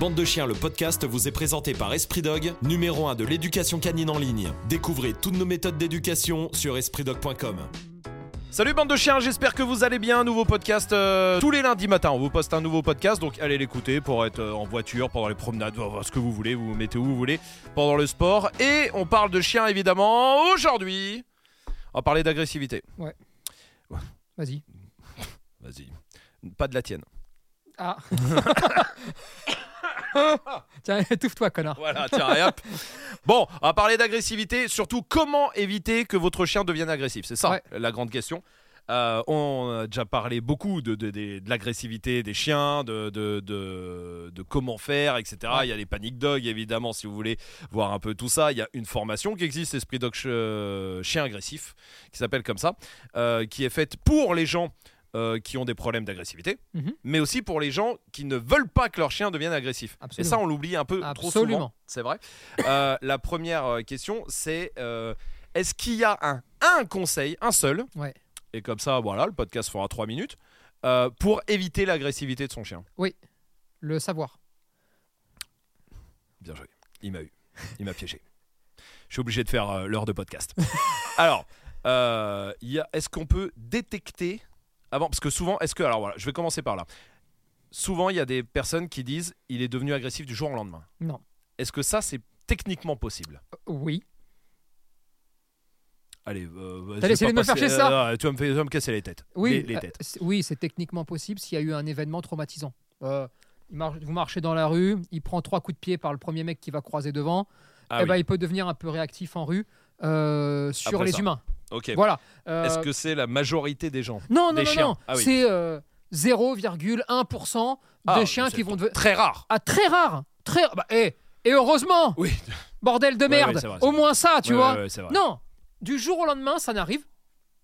Bande de chiens, le podcast vous est présenté par Esprit Dog, numéro 1 de l'éducation canine en ligne. Découvrez toutes nos méthodes d'éducation sur espritdog.com. Salut bande de chiens, j'espère que vous allez bien. Nouveau podcast euh, tous les lundis matin. On vous poste un nouveau podcast, donc allez l'écouter pour être euh, en voiture, pendant les promenades, ce que vous voulez, vous vous mettez où vous voulez, pendant le sport. Et on parle de chiens évidemment. Aujourd'hui, on va parler d'agressivité. Vas-y. Vas-y. Pas de la tienne. Ah. Tiens, étouffe-toi, connard. Voilà, tiens, et hop. Bon, on va parler d'agressivité, surtout comment éviter que votre chien devienne agressif. C'est ça Ouais. la grande question. Euh, on a déjà parlé beaucoup de, de- de- de l'agressivité des chiens, de, comment faire, etc. Il y a les panic dogs, évidemment, si vous voulez voir un peu tout ça. Il y a une formation qui existe, Esprit Dog Ch- euh, Chien Agressif, qui s'appelle comme ça, euh, qui est faite pour les gens euh, qui ont des problèmes d'agressivité, Mhm. mais aussi pour les gens qui ne veulent pas que leur chien devienne agressif. Et ça, on l'oublie un peu trop Absolument. souvent. C'est vrai. Euh, la première euh, question, c'est euh, est-ce qu'il y a un, un conseil, un seul, Ouais. et comme ça, voilà, le podcast fera 3 minutes, pour éviter l'agressivité de son chien? Le savoir. Bien joué. Il m'a eu. Il m'a piégé. Je suis obligé de faire l'heure de podcast. Alors, est-ce qu'on peut détecter avant Parce que souvent, est-ce que. Alors voilà, je vais commencer par là. Souvent, il y a des personnes qui disent il est devenu agressif du jour au lendemain. Non. Est-ce que ça, c'est techniquement possible? Euh, Oui. Allez, euh, T'as essayé de me faire chier, ça? euh, tu, vas me, tu vas me casser les têtes. Oui, Les, les euh, têtes. c'est- oui, c'est techniquement possible s'il y a eu un événement traumatisant. Euh, mar- vous marchez dans la rue, il prend trois coups de pied par le premier mec qui va croiser devant. Ah eh oui. ben, il peut devenir un peu réactif en rue euh, sur Après les ça. humains. Ok. Voilà. Euh, Est-ce que c'est la majorité des gens non, non, des non, chiens non. Ah oui. C'est euh, 0,1% Ah, des chiens qui vont devenir. Très rare. Ah, très rare. Très. Bah, eh, et heureusement, Oui. bordel de merde. ouais, vrai, Au moins ça, tu Ouais, vois. vrai. Non, du jour au lendemain, ça n'arrive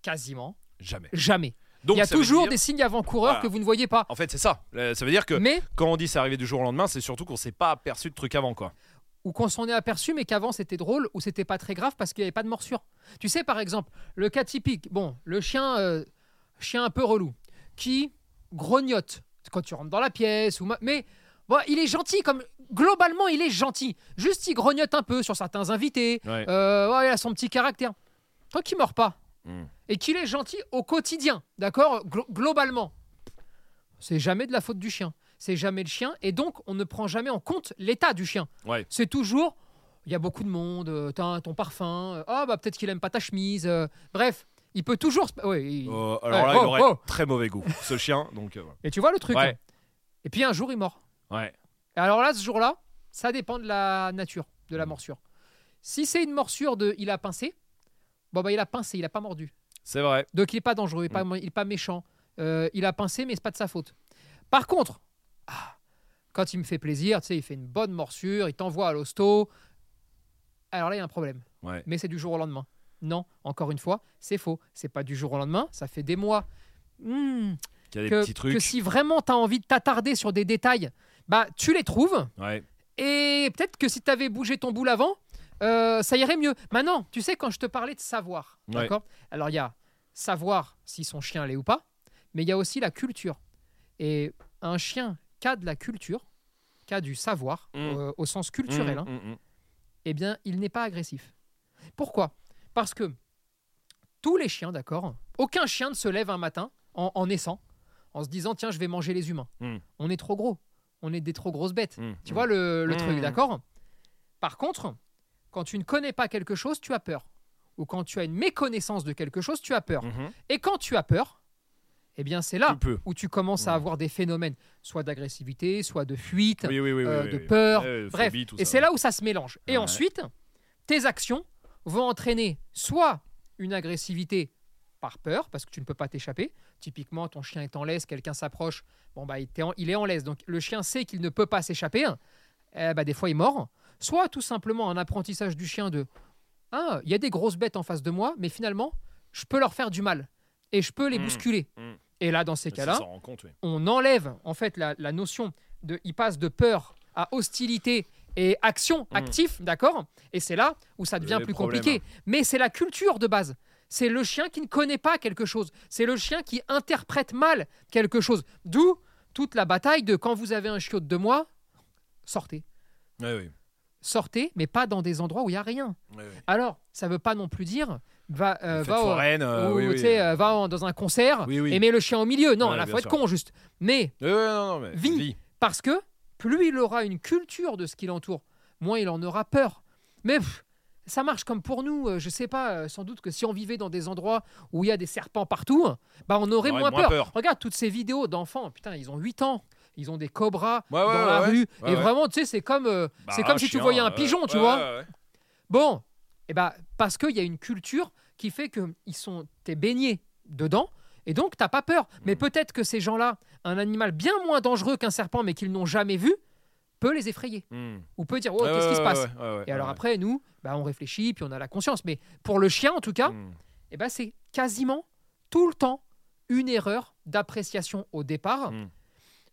quasiment Jamais. jamais. Donc, il y a toujours dire- des signes avant-coureurs Voilà. que vous ne voyez pas. En fait, c'est ça. Euh, Ça veut dire que Mais, quand on dit c'est arrivé du jour au lendemain, c'est surtout qu'on s'est pas aperçu de trucs avant, quoi. Ou qu'on s'en est aperçu, mais qu'avant c'était drôle, ou c'était pas très grave parce qu'il n'y avait pas de morsure. Tu sais, par exemple, le cas typique, bon, le chien, euh, chien un peu relou, qui grognote quand tu rentres dans la pièce, ou ma- mais bon, il est gentil, comme globalement il est gentil. Juste il grognote un peu sur certains invités, Ouais. Euh, ouais, il a son petit caractère. Tant qu'il mord pas Mm. et qu'il est gentil au quotidien, d'accord Glo- Globalement, c'est jamais de la faute du chien. C'est jamais le chien et donc on ne prend jamais en compte l'état du chien. Ouais. C'est toujours, il y a beaucoup de monde, euh, t'as ton parfum, euh, ah bah peut-être qu'il aime pas ta chemise. euh, bref, il peut toujours. ouais, il- Euh, alors Ouais, là, oh, il aurait oh. très mauvais goût, ce chien. Donc, Et tu vois le truc hein. Et puis un jour il mord. ouais. Et alors là, ce jour-là, ça dépend de la nature de la Mm. morsure. Si c'est une morsure de il a pincé, bon bah il a pincé, il a pas mordu. C'est vrai. Donc il est pas dangereux, il est pas, Mm. il est pas méchant. Il a pincé, mais c'est pas de sa faute. Par contre, ah, quand il me fait plaisir, tu sais, il fait une bonne morsure, il t'envoie à l'hosto. Alors là, il y a un problème. Ouais. Mais c'est du jour au lendemain. Non, encore une fois, c'est faux. C'est pas du jour au lendemain, ça fait des mois. A des que, petits trucs. que si vraiment tu as envie de t'attarder sur des détails, bah tu les trouves. Ouais. Et peut-être que si tu avais bougé ton boule avant, euh, ça irait mieux. Maintenant, tu sais, quand je te parlais de savoir, Ouais. d'accord? Alors, il y a savoir si son chien l'est ou pas, mais il y a aussi la culture. Et un chien qui a de la culture, qui a du savoir, Mm. euh, au sens culturel, Mm, hein, mm, eh bien, il n'est pas agressif. Pourquoi? Parce que tous les chiens, d'accord Aucun chien ne se lève un matin en, en naissant en se disant tiens, je vais manger les humains. On est trop gros. On est des trop grosses bêtes. Tu vois le, le truc, d'accord? Par contre, quand tu ne connais pas quelque chose, tu as peur. Ou quand tu as une méconnaissance de quelque chose, tu as peur. Mhm. Et quand tu as peur, eh bien, c'est là Tu où tu commences à Mm. avoir des phénomènes, soit d'agressivité, soit de fuite, Oui, oui, oui. oui, euh, de peur. Bref, phobie, et c'est là où ça se mélange. Et Ouais. ensuite, tes actions vont entraîner soit une agressivité par peur, parce que tu ne peux pas t'échapper. Typiquement, ton chien est en laisse, quelqu'un s'approche, bon bah il, en- il est en laisse, donc le chien sait qu'il ne peut pas s'échapper. Eh bah, des fois, il mord. Soit tout simplement un apprentissage du chien de ah, il y a des grosses bêtes en face de moi, mais finalement, je peux leur faire du mal et je peux les Mm. bousculer. Mm. Et là, dans ces Ça cas-là, oui. on enlève en fait la, la notion de il passe de peur à hostilité et action Mm. actif, d'accord? Et c'est là où ça devient Les plus problèmes. compliqué. Mais c'est la culture de base. C'est le chien qui ne connaît pas quelque chose. C'est le chien qui interprète mal quelque chose. D'où toute la bataille de quand vous avez un chiot de deux mois, sortez. Ouais, oui. Sortez, mais pas dans des endroits où il y a rien. Ouais, oui. Alors, ça veut pas non plus dire va, euh, va, au- foraine, euh, ou, oui, tu oui. sais, va en- dans un concert et mets le chien au milieu. Non, Ouais, là, bien faut être sûr. con juste. Mais Ouais, ouais, non, mais parce que plus il aura une culture de ce qui l'entoure, moins il en aura peur. Mais pff, ça marche comme pour nous. euh, Je sais pas, euh, sans doute que si on vivait dans des endroits où il y a des serpents partout, bah on aurait On aurait moins, moins peur. peur. Regarde toutes ces vidéos d'enfants. Putain, ils ont 8 ans. Ils ont des cobras Ouais, ouais, dans la rue. et vraiment, tu sais, c'est comme, euh, Bah, c'est comme si tu voyais un euh, pigeon, tu vois. Bon, et bah, parce qu'il y a une culture qui fait que ils sont, t'es baigné dedans, et donc t'as pas peur. Mais Mm. peut-être que ces gens-là, un animal bien moins dangereux qu'un serpent, mais qu'ils n'ont jamais vu, peut les effrayer. Hmm. Ou peut dire, oh, qu'est-ce qui se passe Et alors après, nous, bah, on réfléchit, puis on a la conscience. Mais pour le chien, en tout cas, Hmm. eh ben, c'est quasiment tout le temps une erreur d'appréciation au départ, Mm.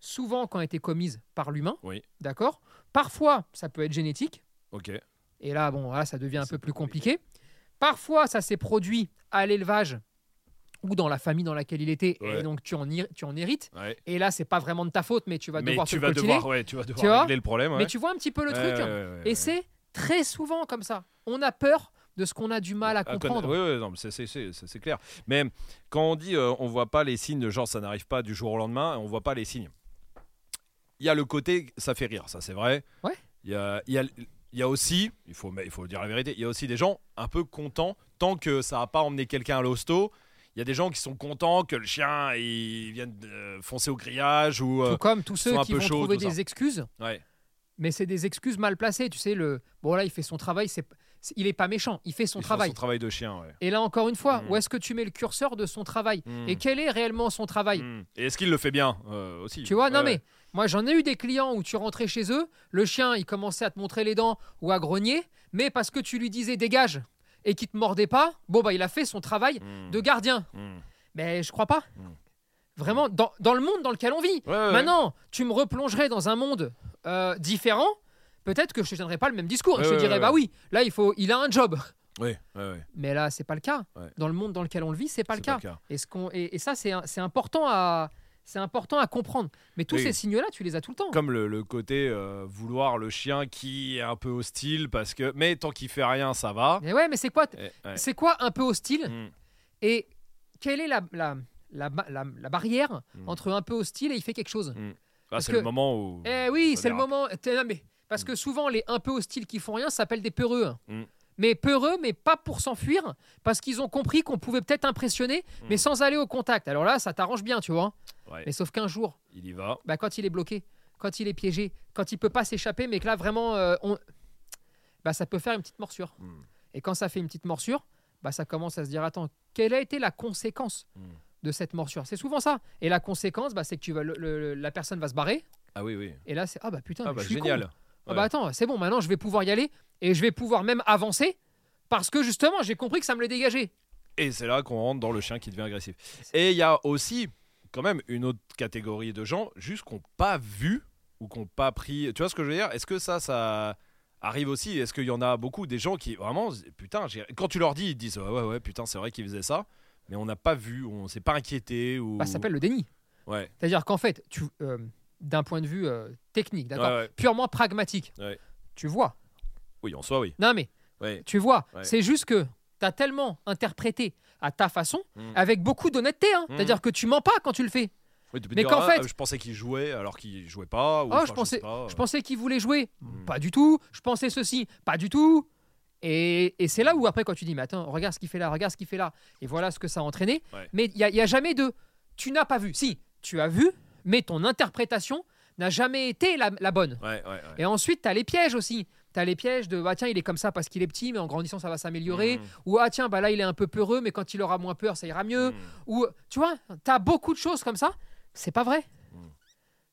Souvent quand elle était commise par l'humain. Oui. D'accord? Parfois, ça peut être génétique. Ok. Et là, bon, là, ça devient un peu plus compliqué. compliqué. Parfois, ça s'est produit à l'élevage ou dans la famille dans laquelle il était, Ouais. et donc tu en, tu en hérites. Ouais. Et là, c'est pas vraiment de ta faute, mais tu vas mais devoir tu te vas devoir, ouais, tu vas devoir Tu vois? régler le problème. Mais tu vois un petit peu le truc. ouais, Et c'est très souvent comme ça. On a peur de ce qu'on a du mal à comprendre. Oui, oui, non, mais c'est- c'est- c'est c'est- c'est clair. Mais quand on dit euh, on voit pas les signes, genre ça n'arrive pas du jour au lendemain, on voit pas les signes. Il y a le côté, ça fait rire, ça c'est vrai. Ouais. Il y a, il y a- il y a aussi, il faut, mais il faut dire la vérité, il y a aussi des gens un peu contents tant que ça n'a pas emmené quelqu'un à l'hosto. Il y a des gens qui sont contents que le chien il vienne euh, foncer au grillage ou. euh, Tout comme tous ceux qui peu vont chauds, trouver des excuses, ouais. mais c'est des excuses mal placées. Tu sais, le bon là, il fait son travail. C'est, il est pas méchant. Il fait son font travail. Son travail de chien, ouais. Et là, encore une fois, Mm. où est-ce que tu mets le curseur de son travail? Mm. Et quel est réellement son travail? Mm. Et est-ce qu'il le fait bien? Euh, aussi Tu vois, non mais moi j'en ai eu des clients où tu rentrais chez eux, le chien il commençait à te montrer les dents ou à grogner, mais parce que tu lui disais dégage et qu'il te mordait pas, bon bah il a fait son travail Mm. de gardien. Mm. Mais je crois pas. Mm. Vraiment, dans, dans le monde dans lequel on vit. Ouais, ouais, ouais. Maintenant, tu me replongerais dans un monde euh, différent, peut-être que je te tiendrais pas le même discours. Ouais, je te dirais bah oui, là il faut, il a un job. Oui, ouais, ouais. Mais là c'est pas le cas. Dans le monde dans lequel on le vit, c'est pas le cas. pas le cas. Et, ce et, et ça, c'est important à. C'est important à comprendre. Mais tous Oui. ces signes-là, tu les as tout le temps. Comme le, le côté euh, vouloir le chien qui est un peu hostile parce que mais tant qu'il fait rien ça va. Mais ouais, mais c'est quoi, ouais. c'est quoi un peu hostile Mm. Et quelle est la, la, la, ba- la- la barrière Mm. entre un peu hostile et il fait quelque chose Ah, Parce c'est que- le moment où. Eh oui, c'est le moment. non, mais, parce que souvent, les un peu hostiles qui font rien s'appellent des peureux. Mm. Mais peureux, mais pas pour s'enfuir, parce qu'ils ont compris qu'on pouvait peut-être impressionner, mais Mm. sans aller au contact. Alors là, ça t'arrange bien, tu vois. Ouais, Mais sauf qu'un jour, il y va. bah, quand il est bloqué, quand il est piégé, quand il peut pas s'échapper, mais que là vraiment, euh, on... bah, ça peut faire une petite morsure. Mm. Et quand ça fait une petite morsure, bah, ça commence à se dire attends, quelle a été la conséquence Mm. de cette morsure? C'est souvent ça. Et la conséquence, bah, c'est que tu vas, le- le- la personne va se barrer. Ah oui oui. Et là, c'est ah bah putain, Ah mais bah je suis génial. con. Ah bah attends, c'est bon, maintenant je vais pouvoir y aller et je vais pouvoir même avancer parce que justement j'ai compris que ça me l'est dégagé. Et c'est là qu'on rentre dans le chien qui devient agressif. Et il y a aussi quand même une autre catégorie de gens juste qui n'ont pas vu ou qui n'ont pas pris. Tu vois ce que je veux dire? Est-ce que ça ça arrive aussi? Est-ce qu'il y en a beaucoup des gens qui vraiment putain quand tu leur dis ils disent ouais ouais ouais putain c'est vrai qu'ils faisaient ça mais on n'a pas vu on s'est pas inquiété ou Bah, ça s'appelle le déni. ouais C'est-à-dire qu'en fait, tu, euh, d'un point de vue euh, technique, d'accord, Ouais, ouais. purement pragmatique, tu vois. Oui en soi oui Non mais ouais tu vois, Ouais. c'est juste que tu as tellement interprété à ta façon, Mm. avec beaucoup d'honnêteté. hein. Mm. C'est-à-dire que tu mens pas quand tu le fais. Oui, Mais qu'en ah, fait- je pensais qu'il jouait alors qu'il jouait pas ou, Oh, je pensais- sais pas. Je pensais qu'il voulait jouer. Mm. Pas du tout. Je pensais ceci. Pas du tout. Et, et c'est là où après, quand tu dis, mais attends, regarde ce qu'il fait là, regarde ce qu'il fait là, et voilà ce que ça a entraîné. Ouais. Mais il n'y a, a jamais de, tu n'as pas vu. Si, tu as vu, mais ton interprétation n'a jamais été la, la bonne. ouais ouais, ouais. Et ensuite, tu as les pièges aussi. Tu as les pièges de, bah tiens, il est comme ça parce qu'il est petit, mais en grandissant, ça va s'améliorer. Mm. Ou, ah tiens, bah là, il est un peu peureux, mais quand il aura moins peur, ça ira mieux. Mm. Ou, tu vois, tu as beaucoup de choses comme ça. C'est pas vrai. Mm.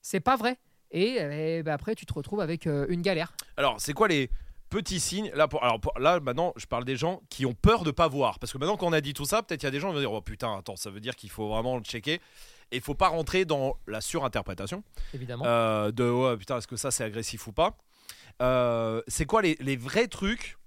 C'est pas vrai. Et, eh ben, après, tu te retrouves avec euh, une galère. Alors, c'est quoi les petits signes? Là, pour, alors, pour- là, maintenant, je parle des gens qui ont peur de pas voir. Parce que maintenant qu'on a dit tout ça, peut-être il y a des gens qui vont dire Oh putain, attends, ça veut dire qu'il faut vraiment le checker. Et il faut pas rentrer dans la surinterprétation évidemment. euh, de oh, putain, est-ce que ça c'est agressif ou pas? Euh, c'est quoi les, les vrais trucs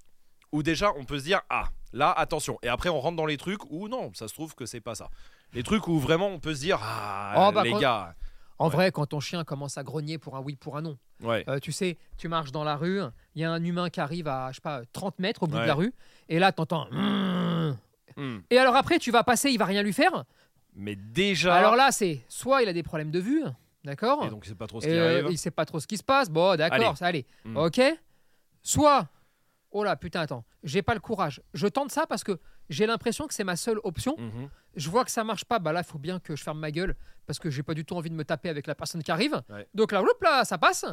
où déjà on peut se dire Ah, là, attention. Et après, on rentre dans les trucs où non, ça se trouve que c'est pas ça. Les trucs où vraiment on peut se dire Ah, Oh, bah, les quand- gars. En Ouais. vrai, quand ton chien commence à grogner pour un oui, pour un non, Ouais. euh, tu sais, tu marches dans la rue, il y a un humain qui arrive à, je sais pas, 30 mètres au bout de la rue, et là, t'entends. Mmh. Hmm. Et alors après, tu vas passer, il va rien lui faire. Mais déjà. Alors là, c'est soit il a des problèmes de vue, d'accord Et donc, c'est pas trop ce Et, qui euh, arrive. il sait pas trop ce qui se passe. Bon, d'accord, Allez. ça allez. Mm. Ok. Soit, oh là, putain, attends, j'ai pas le courage. Je tente ça parce que j'ai l'impression que c'est ma seule option. Mhm. Je vois que ça marche pas. Bah là, il faut bien que je ferme ma gueule parce que j'ai pas du tout envie de me taper avec la personne qui arrive. Ouais. Donc là, hop là, ça passe.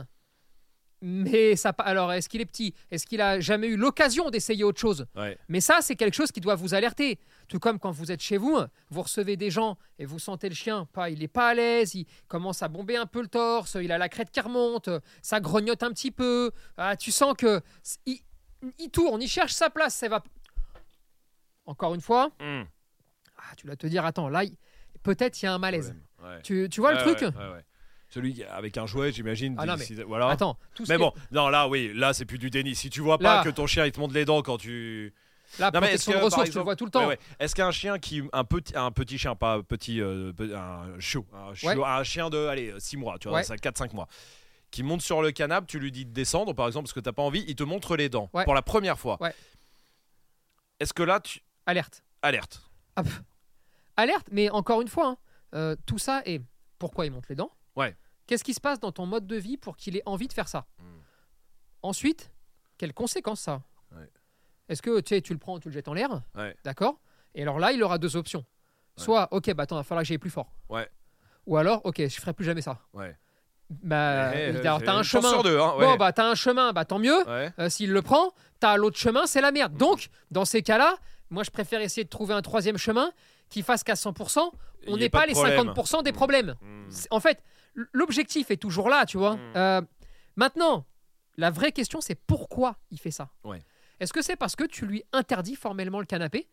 Mais ça, alors, est-ce qu'il est petit? Est-ce qu'il a jamais eu l'occasion d'essayer autre chose? Ouais. mais ça, c'est quelque chose qui doit vous alerter. Tout comme quand vous êtes chez vous, vous recevez des gens et vous sentez le chien, pas, il n'est pas à l'aise, il commence à bomber un peu le torse, il a la crête qui remonte, ça grognote un petit peu. Ah, tu sens que il, il tourne, il cherche sa place, ça va. Encore une fois, Hmm. ah, tu dois te dire, attends, là, peut-être il y a un malaise. Ouais. Tu, tu vois le truc? Celui avec un jouet, j'imagine. Ah non, mais- Voilà. Attends, tout ce Mais est- bon, non, là, oui, là, c'est plus du déni. Si tu vois pas Là. que ton chien il te monte les dents quand tu. la Non, mais que, ressources, par tu le exemple- vois tout le temps. Ouais, ouais. Est-ce qu'un chien qui. Un petit, un petit chien, pas petit. euh, un chiot. Un, chiot- un chien de. Allez, 6 mois, tu vois, Ouais. ça 4-5 mois. Qui monte sur le canapé, tu lui dis de descendre, par exemple, parce que t'as pas envie, il te montre les dents. Ouais. Pour la première fois. Ouais. Est-ce que là, tu. Alerte. Alerte. Ah. Alerte, mais encore une fois, hein, euh, tout ça est pourquoi il monte les dents. Ouais. Qu'est-ce qui se passe dans ton mode de vie pour qu'il ait envie de faire ça Hmm. Ensuite, quelles conséquences ça Ouais. Est-ce que tu sais, tu le prends, tu le jettes en l'air Ouais. D'accord Et alors là, il aura deux options. Soit, ok, bah attends, il va falloir que j'aille plus fort. Ouais. Ou alors, ok, je ferai plus jamais ça. Ouais. Bah, Eh, alors, c'est t'as un chemin. sur deux, hein, ouais. Bon, bah t'as un chemin, bah tant mieux. Ouais. Euh, S'il le prend, t'as l'autre chemin, c'est la merde. Donc, dans ces cas-là, moi, je préfère essayer de trouver un troisième chemin qui fasse qu'à 100%, on n'est pas, les problème. 50% des Mm. problèmes. C'est- En fait, l'objectif est toujours là, tu vois. Mm. Euh, maintenant, la vraie question, c'est pourquoi il fait ça? Ouais. Est-ce que c'est parce que tu lui interdis formellement le canapé,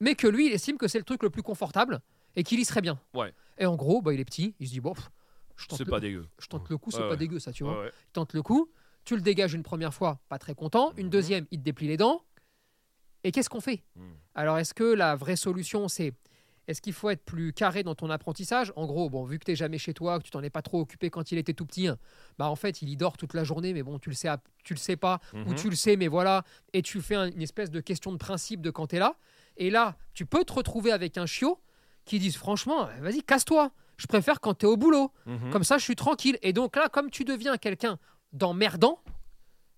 mais que lui, il estime que c'est le truc le plus confortable et qu'il y serait bien? Ouais. Et en gros, bah, il est petit, il se dit, bon, pff, je tente, C'est le, pas dégueu. je tente le coup, c'est Ouais, pas dégueu, ça, tu vois il tente le coup, tu le dégages une première fois, pas très content, une Mhm. deuxième, il te déplie les dents. Et qu'est-ce qu'on fait? Mhm. Alors, est-ce que la vraie solution, c'est est-ce qu'il faut être plus carré dans ton apprentissage? En gros, bon, vu que tu jamais chez toi, que tu t'en es pas trop occupé quand il était tout petit, hein, bah en fait, il y dort toute la journée, mais bon, tu le sais, tu le sais pas, ou Mhm. tu le sais, mais voilà, et tu fais un- une espèce de question de principe de quand tu es là. Et là, tu peux te retrouver avec un chiot qui disent franchement, vas-y, casse-toi. Je préfère quand tu es au boulot. Mhm. Comme ça, je suis tranquille. Et donc là, comme tu deviens quelqu'un d'emmerdant,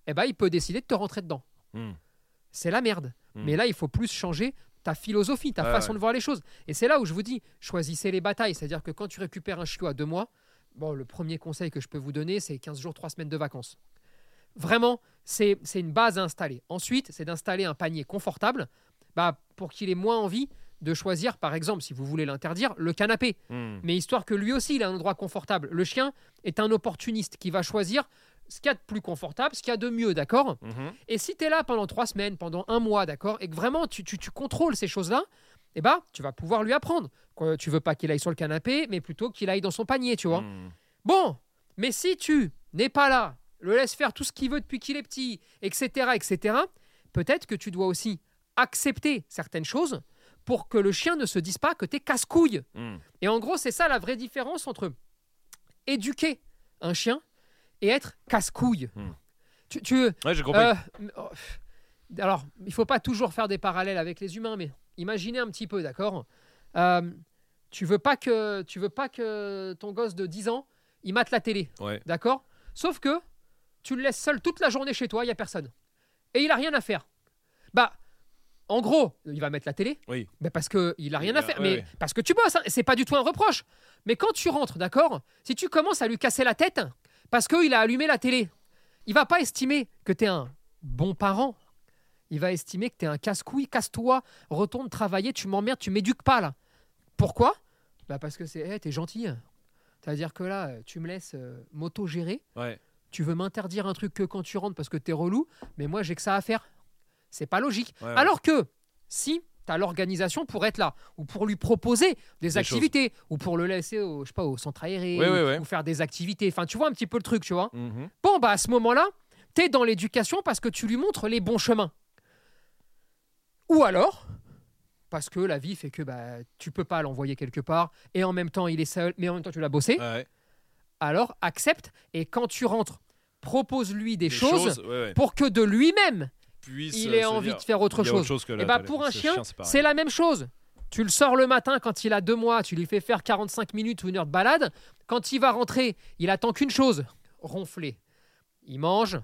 eh ben, il peut décider de te rentrer dedans. Hmm. C'est la merde. Mm. Mais là, il faut plus changer ta philosophie, ta façon ouais. de voir les choses. Et c'est là où je vous dis, choisissez les batailles. C'est-à-dire que quand tu récupères un chiot à deux mois, bon, le premier conseil que je peux vous donner, c'est 15 jours, 3 semaines de vacances. Vraiment, c'est c'est une base à installer. Ensuite, c'est d'installer un panier confortable bah, pour qu'il ait moins envie de choisir, par exemple, si vous voulez l'interdire, le canapé Hmm. mais histoire que lui aussi il a un endroit confortable. Le chien est un opportuniste qui va choisir ce qu'il y a de plus confortable, ce qu'il y a de mieux, d'accord Mhm. Et si tu es là pendant trois semaines, pendant un mois, d'accord Et que vraiment tu, tu- tu contrôles ces choses-là, eh ben, tu vas pouvoir lui apprendre. Que tu veux pas qu'il aille sur le canapé, mais plutôt qu'il aille dans son panier, tu vois Hmm. Bon, mais si tu n'es pas là, le laisses faire tout ce qu'il veut depuis qu'il est petit, etc., etc., peut-être que tu dois aussi accepter certaines choses pour que le chien ne se dise pas que tu es casse-couille. Hmm. Et en gros, c'est ça la vraie différence entre éduquer un chien et être casse-couille. Hmm. Tu, tu- Ouais, j'ai compris. euh, oh, alors, il faut pas toujours faire des parallèles avec les humains, mais imaginez un petit peu, d'accord? Euh, Tu veux pas que tu veux pas que ton gosse de 10 ans il mate la télé, Ouais. d'accord? Sauf que tu le laisses seul toute la journée chez toi, il y a personne, et il a rien à faire. Bah, en gros, il va mettre la télé. Oui. Bah parce que il a rien Il à faire, ouais, mais ouais. parce que tu bosses. hein, C'est pas du tout un reproche. Mais quand tu rentres, d'accord? Si tu commences à lui casser la tête parce qu'il a allumé la télé, il va pas estimer que tu es un bon parent. Il va estimer que tu es un casse-couille, casse-toi, retourne travailler, tu m'emmerdes, tu m'éduques pas là. Pourquoi? Bah Parce que c'est, hey, t'es gentil. C'est-à-dire que là, tu me laisses euh, m'auto-gérer, Ouais. tu veux m'interdire un truc que quand tu rentres parce que t'es relou, mais moi j'ai que ça à faire. C'est pas logique. Ouais, ouais. Alors que si as l'organisation pour être là, ou pour lui proposer des, Des activités, ou pour le laisser au, je sais pas, au centre aéré, ou, faire des activités, enfin tu vois un petit peu le truc, tu vois. Mhm. Bon, bah à ce moment-là, tu es dans l'éducation parce que tu lui montres les bons chemins. Ou alors, parce que la vie fait que bah, tu peux pas l'envoyer quelque part, et en même temps il est seul, mais en même temps tu l'as bossé, Ouais. alors accepte et quand tu rentres, propose-lui des, Des choses, ouais, ouais. pour que de lui-même Puisse, il euh, ait envie dire, de faire autre chose. que Et la- bah la- pour un chien, c'est la même chose. Tu le sors le matin quand il a deux mois, tu lui fais faire 45 minutes ou une heure de balade. Quand il va rentrer, il attend qu'une chose ronfler. Il mange,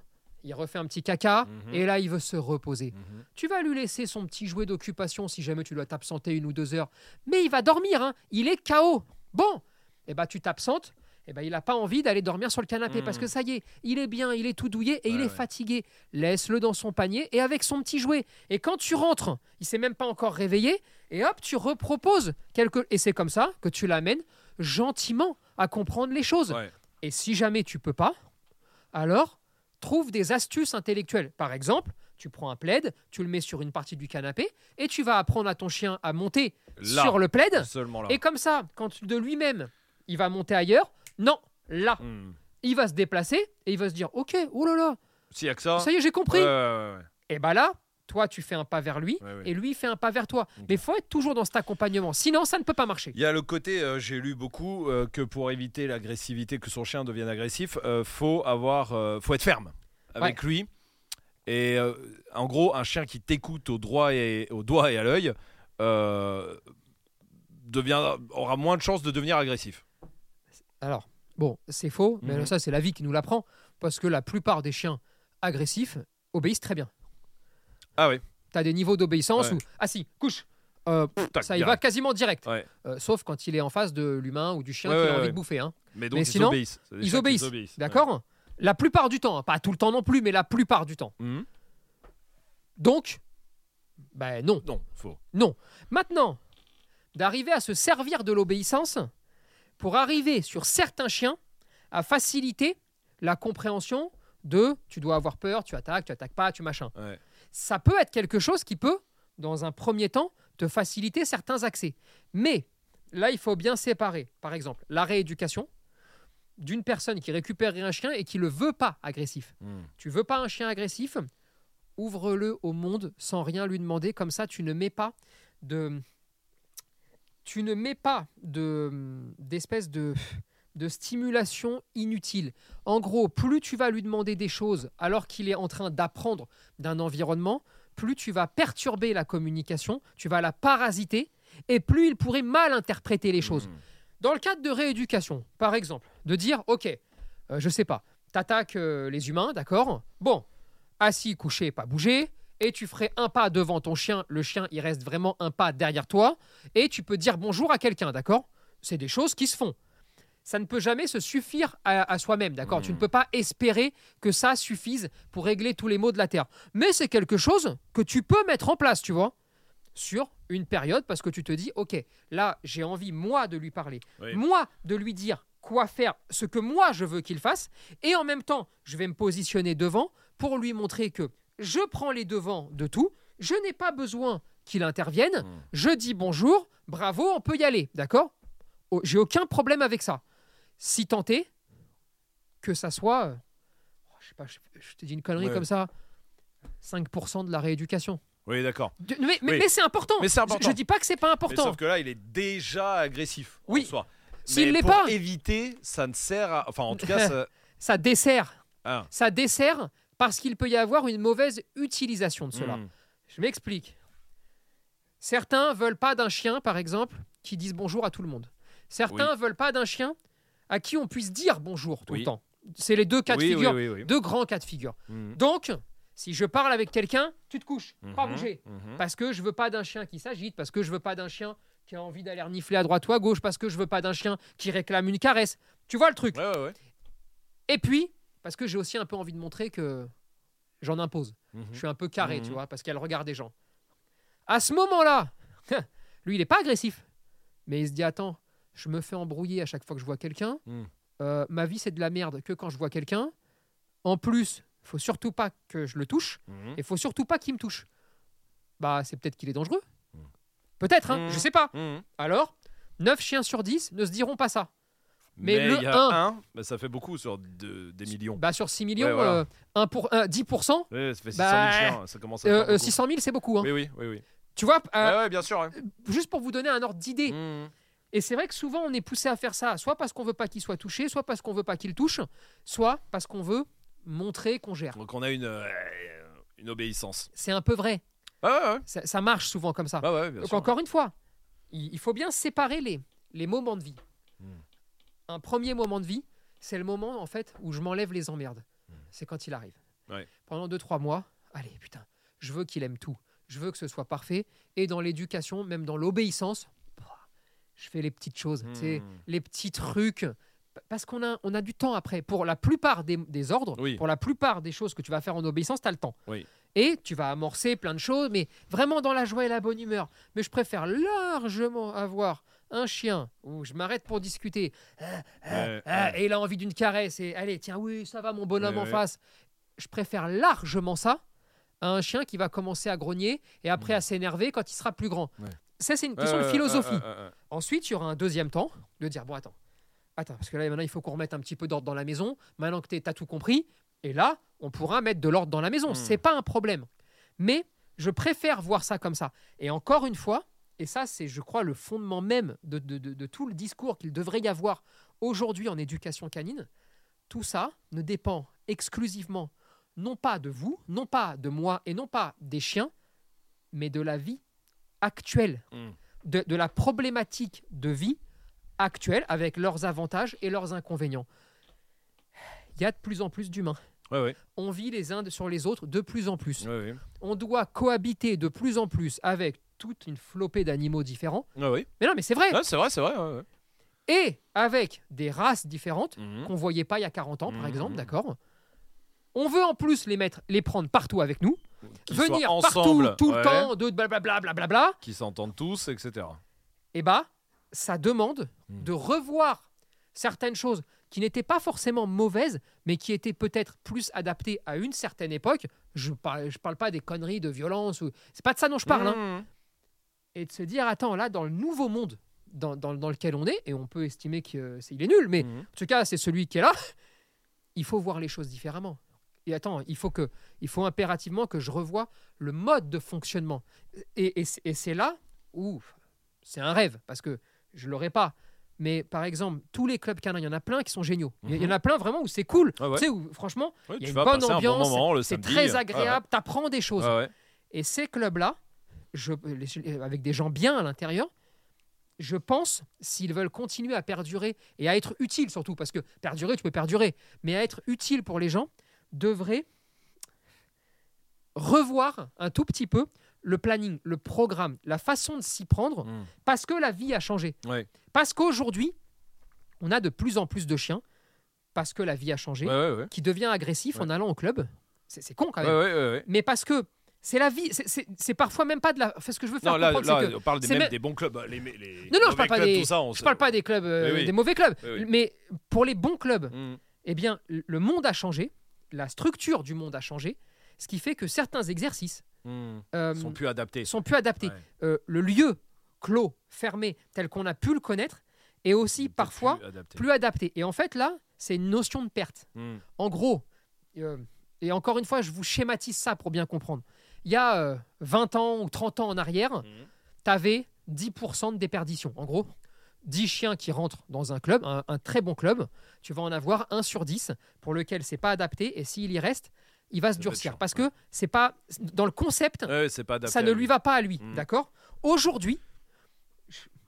il refait un petit caca Mhm. et là il veut se reposer. Mhm. Tu vas lui laisser son petit jouet d'occupation si jamais tu dois t'absenter une ou deux heures. Mais il va dormir, hein. il est KO. Bon, et bah tu t'absentes. Et ben il n'a pas envie d'aller dormir sur le canapé parce que ça y est, il est bien, il est tout douillé et il est ouais. fatigué. Laisse-le dans son panier et avec son petit jouet. Et quand tu rentres, il s'est même pas encore réveillé et hop, tu reproposes quelque et c'est comme ça que tu l'amènes gentiment à comprendre les choses. Ouais. Et si jamais tu peux pas, alors trouve des astuces intellectuelles. Par exemple, tu prends un plaid, tu le mets sur une partie du canapé et tu vas apprendre à ton chien à monter Là, sur le plaid. seulement là. Et comme ça, quand de lui-même, il va monter ailleurs, non, là, Hmm. il va se déplacer et il va se dire, ok, oh là là, S'il y a que ça. ça y est, j'ai compris. Ouais, ouais, ouais, Et bah là, toi, tu fais un pas vers lui et lui il fait un pas vers toi. Mais il faut être toujours dans cet accompagnement, sinon ça ne peut pas marcher. Il y a le côté, euh, j'ai lu beaucoup, euh, que pour éviter l'agressivité, que son chien devienne agressif, euh, faut avoir, euh, faut être ferme avec lui. Et en gros, un chien qui t'écoute au droit et au doigt et à l'œil aura moins de chances de devenir agressif. Alors, bon, c'est faux, mais Mhm. ça, c'est la vie qui nous l'apprend. Parce que la plupart des chiens agressifs obéissent très bien. Ah oui. Tu as des niveaux d'obéissance Ouais. où, ah si, couche. Euh, pff, ça y direct. va quasiment direct. Ouais. Euh, sauf quand il est en face de l'humain ou du chien Ouais, qui a envie de bouffer. Hein. Mais donc Mais ils sinon, obéissent. Ils obéissent, D'accord La plupart du temps. hein. Pas tout le temps non plus, mais la plupart du temps. Mhm. Donc, ben non. Non, faux. Non. Maintenant, d'arriver à se servir de l'obéissance pour arriver sur certains chiens à faciliter la compréhension de tu dois avoir peur, tu attaques, tu attaques pas, tu machin. Ouais. Ça peut être quelque chose qui peut, dans un premier temps, te faciliter certains accès. Mais là, il faut bien séparer, par exemple, la rééducation d'une personne qui récupérerait un chien et qui ne le veut pas agressif. Mhm. Tu veux pas un chien agressif? Ouvre-le au monde sans rien lui demander. Comme ça, tu ne mets pas de, tu ne mets pas de d'espèce de de stimulation inutile. En gros, plus tu vas lui demander des choses alors qu'il est en train d'apprendre d'un environnement, plus tu vas perturber la communication, tu vas la parasiter, et plus il pourrait mal interpréter les choses. Mhm. Dans le cadre de rééducation, par exemple, de dire, ok, euh, je sais pas, t'attaques euh, les humains, d'accord? Bon, assis, couché, pas bouger, et tu ferais un pas devant ton chien, le chien, il reste vraiment un pas derrière toi, et tu peux dire bonjour à quelqu'un, d'accord? C'est des choses qui se font. Ça ne peut jamais se suffire à, à soi-même, d'accord? Tu ne Mhm. peux pas espérer que ça suffise pour régler tous les maux de la Terre. Mais c'est quelque chose que tu peux mettre en place, tu vois? Sur une période parce que tu te dis, ok, là j'ai envie moi de lui parler, Oui. moi de lui dire quoi faire, ce que moi je veux qu'il fasse, et en même temps je vais me positionner devant pour lui montrer que je prends les devants de tout, je n'ai pas besoin qu'il intervienne, Mhm. je dis bonjour, bravo, on peut y aller, d'accord? Oh, J'ai aucun problème avec ça. Si tant est que ça soit, euh, oh, je sais pas, je, je te dis une connerie Ouais. comme ça, 5% de la rééducation. Oui, d'accord. Mais mais- Oui. mais c'est important. Mais Je-. Je, dis pas que c'est pas Mais important. sauf que là, il est déjà agressif. Oui. S'il Mais l'est pas, éviter, ça ne sert à. Enfin, en tout cas, ça. ça dessert. Ah. Ça dessert parce qu'il peut y avoir une mauvaise utilisation de cela. Mhm. Je m'explique. Certains veulent pas d'un chien, par exemple, qui dise bonjour à tout le monde. Certains veulent pas d'un chien à qui on puisse dire bonjour tout Oui. le temps. C'est les deux cas de Oui, oui, figure. oui, oui. Deux grands cas de figure. Mhm. Donc, si je parle avec quelqu'un, tu te couches, pas Mhm. bouger. Parce que je veux pas d'un chien qui s'agite, parce que je veux pas d'un chien qui a envie d'aller renifler à droite ou à gauche, parce que je veux pas d'un chien qui réclame une caresse. Tu vois le truc? Ouais, ouais, ouais. Et puis, parce que j'ai aussi un peu envie de montrer que j'en impose. Mhm. Je suis un peu carré, Mhm. tu vois, parce qu'il y a le regard des gens. À ce moment-là, lui, il n'est pas agressif. Mais il se dit Attends, je me fais embrouiller à chaque fois que je vois quelqu'un. Mhm. Euh, ma vie, c'est de la merde que quand je vois quelqu'un. En plus, il faut surtout pas que je le touche. Et faut surtout pas qu'il me touche. Bah, c'est peut-être qu'il est dangereux. Peut-être, hein, je sais pas. Alors, 9 chiens sur 10 ne se diront pas ça. Mais Mais le il y a un- un, bah, ça fait beaucoup sur de- des millions. Bah, sur 6 millions, Ouais, voilà. euh, pour, un- 10%, Ouais, ça fait 600 bah, 000 chiens, ça commence à euh, faire euh, beaucoup. 600 000, c'est beaucoup. hein. Oui, oui, oui, oui. Tu vois, euh, ouais, bien sûr. ouais. juste pour vous donner un ordre d'idée, Mhm. Et c'est vrai que souvent on est poussé à faire ça, soit parce qu'on veut pas qu'il soit touché, soit parce qu'on veut pas qu'il touche, soit parce qu'on veut montrer qu'on gère. Donc on a une, euh, une obéissance. C'est un peu vrai. Ouais, ouais, ouais. Ça, ça marche souvent comme ça. Ouais, ouais, Donc sûr. encore une fois, il il faut bien séparer les, les moments de vie. Hmm. Un premier moment de vie, c'est le moment en fait où je m'enlève les emmerdes. C'est quand il arrive. Hmm. Ouais. Pendant 2-3 mois, allez putain, je veux qu'il aime tout. Je veux que ce soit parfait. Et dans l'éducation, même dans l'obéissance, bah, je fais les petites choses, Hmm. les petits trucs. Parce qu'on a, on a du temps après. Pour la plupart des, des ordres, Oui. pour la plupart des choses que tu vas faire en obéissance, tu as le temps. Oui. Et tu vas amorcer plein de choses, mais vraiment dans la joie et la bonne humeur. Mais je préfère largement avoir un chien où je m'arrête pour discuter. Ah, ah, ah. Et il a envie d'une caresse. Et allez, tiens, oui, ça va, mon bonhomme en face. Je préfère largement ça à un chien qui va commencer à grogner et après à s'énerver quand il sera plus grand. Ça, c'est une question de philosophie. Ensuite, il y aura un deuxième temps de dire bon, attends, attends, parce que là, maintenant, il faut qu'on remette un petit peu d'ordre dans la maison. Maintenant que tu as tout compris, et là, on pourra mettre de l'ordre dans la maison. Hmm. C'est pas un problème. Mais je préfère voir ça comme ça. Et encore une fois, et ça, c'est, je crois, le fondement même de, de- de- de tout le discours qu'il devrait y avoir aujourd'hui en éducation canine. Tout ça ne dépend exclusivement, non pas de vous, non pas de moi et non pas des chiens, mais de la vie actuelle Mm. de, de la problématique de vie actuelle avec leurs avantages et leurs inconvénients. Il y a de plus en plus d'humains. Ouais, ouais, On vit les uns sur les autres de plus en plus. ouais. On doit cohabiter de plus en plus avec toute une flopée d'animaux différents. Ouais, ouais. Mais non, mais c'est vrai. Ouais, c'est vrai, c'est vrai. ouais, ouais. Et avec des races différentes Mhm. qu'on voyait pas il y a 40 ans, par Mhm. exemple, d'accord? On veut en plus les mettre, les prendre partout avec nous, venir soient partout, ensemble, tout le temps, de blablabla, blablabla. Qui s'entendent tous, etc. eh bah, ça demande Mm. de revoir certaines choses qui n'étaient pas forcément mauvaises, mais qui étaient peut-être plus adaptées à une certaine époque. Je parle, je parle pas des conneries de violence, ou... c'est pas de ça dont je parle. hein. Mhm. Et de se dire, attends, là, dans le nouveau monde dans, dans- dans lequel on est, et on peut estimer qu'il est nul, mais Mhm. en tout cas, c'est celui qui est là, il faut voir les choses différemment. Et attends, il faut, que, il faut impérativement que je revoie le mode de fonctionnement. Et, et c'est- et c'est là où c'est un rêve, parce que je ne l'aurais pas. Mais par exemple, tous les clubs canins, il y en a plein qui sont géniaux. Il y- Il y en a plein vraiment où c'est cool. Ouais. Tu sais, où franchement, il y a une bonne passer un bon ambiance, c'est très Ouais, agréable, tu apprends des choses. Ouais. Et ces clubs-là, je- les- avec des gens bien à l'intérieur, je pense, s'ils veulent continuer à perdurer et à être utiles surtout, parce que perdurer, tu peux perdurer, mais à être utile pour les gens, devraient revoir un tout petit peu le planning, le programme, la façon de s'y prendre, Mm. parce que la vie a changé. Ouais. Parce qu'aujourd'hui, on a de plus en plus de chiens, parce que la vie a changé, Ouais, ouais, ouais. qui devient agressif en allant au club. C'est con quand même mais parce que c'est la vie. c'est- parfois même pas de la. Enfin, ce que je veux faire Non, là, que on parle des, même même- des bons clubs. Les, les les Non, non, je parle pas clubs, des- ça, on je parle pas des clubs, euh, Oui, des mauvais clubs, Oui, oui. mais pour les bons clubs, Mhm. eh bien, le monde a changé, la structure du monde a changé, ce qui fait que certains exercices Mhm. euh, sont plus adaptés. sont plus adaptés. Ouais. Euh, le lieu clos, fermé, tel qu'on a pu le connaître, est aussi parfois plus adapté. Et en fait, là, c'est une notion de perte. Mhm. En gros, euh, et encore une fois, je vous schématise ça pour bien comprendre. Il y a euh, 20 ans ou 30 ans en arrière, Mhm. tu avais 10% de déperdition. En gros, 10 chiens qui rentrent dans un club, un, un très bon club, tu vas en avoir 1 sur 10 pour lequel c'est pas adapté et s'il y reste, il va se durcir parce que c'est pas dans le concept, Ouais, pas adapté. ça ne lui va pas à lui, Mm. d'accord? Aujourd'hui,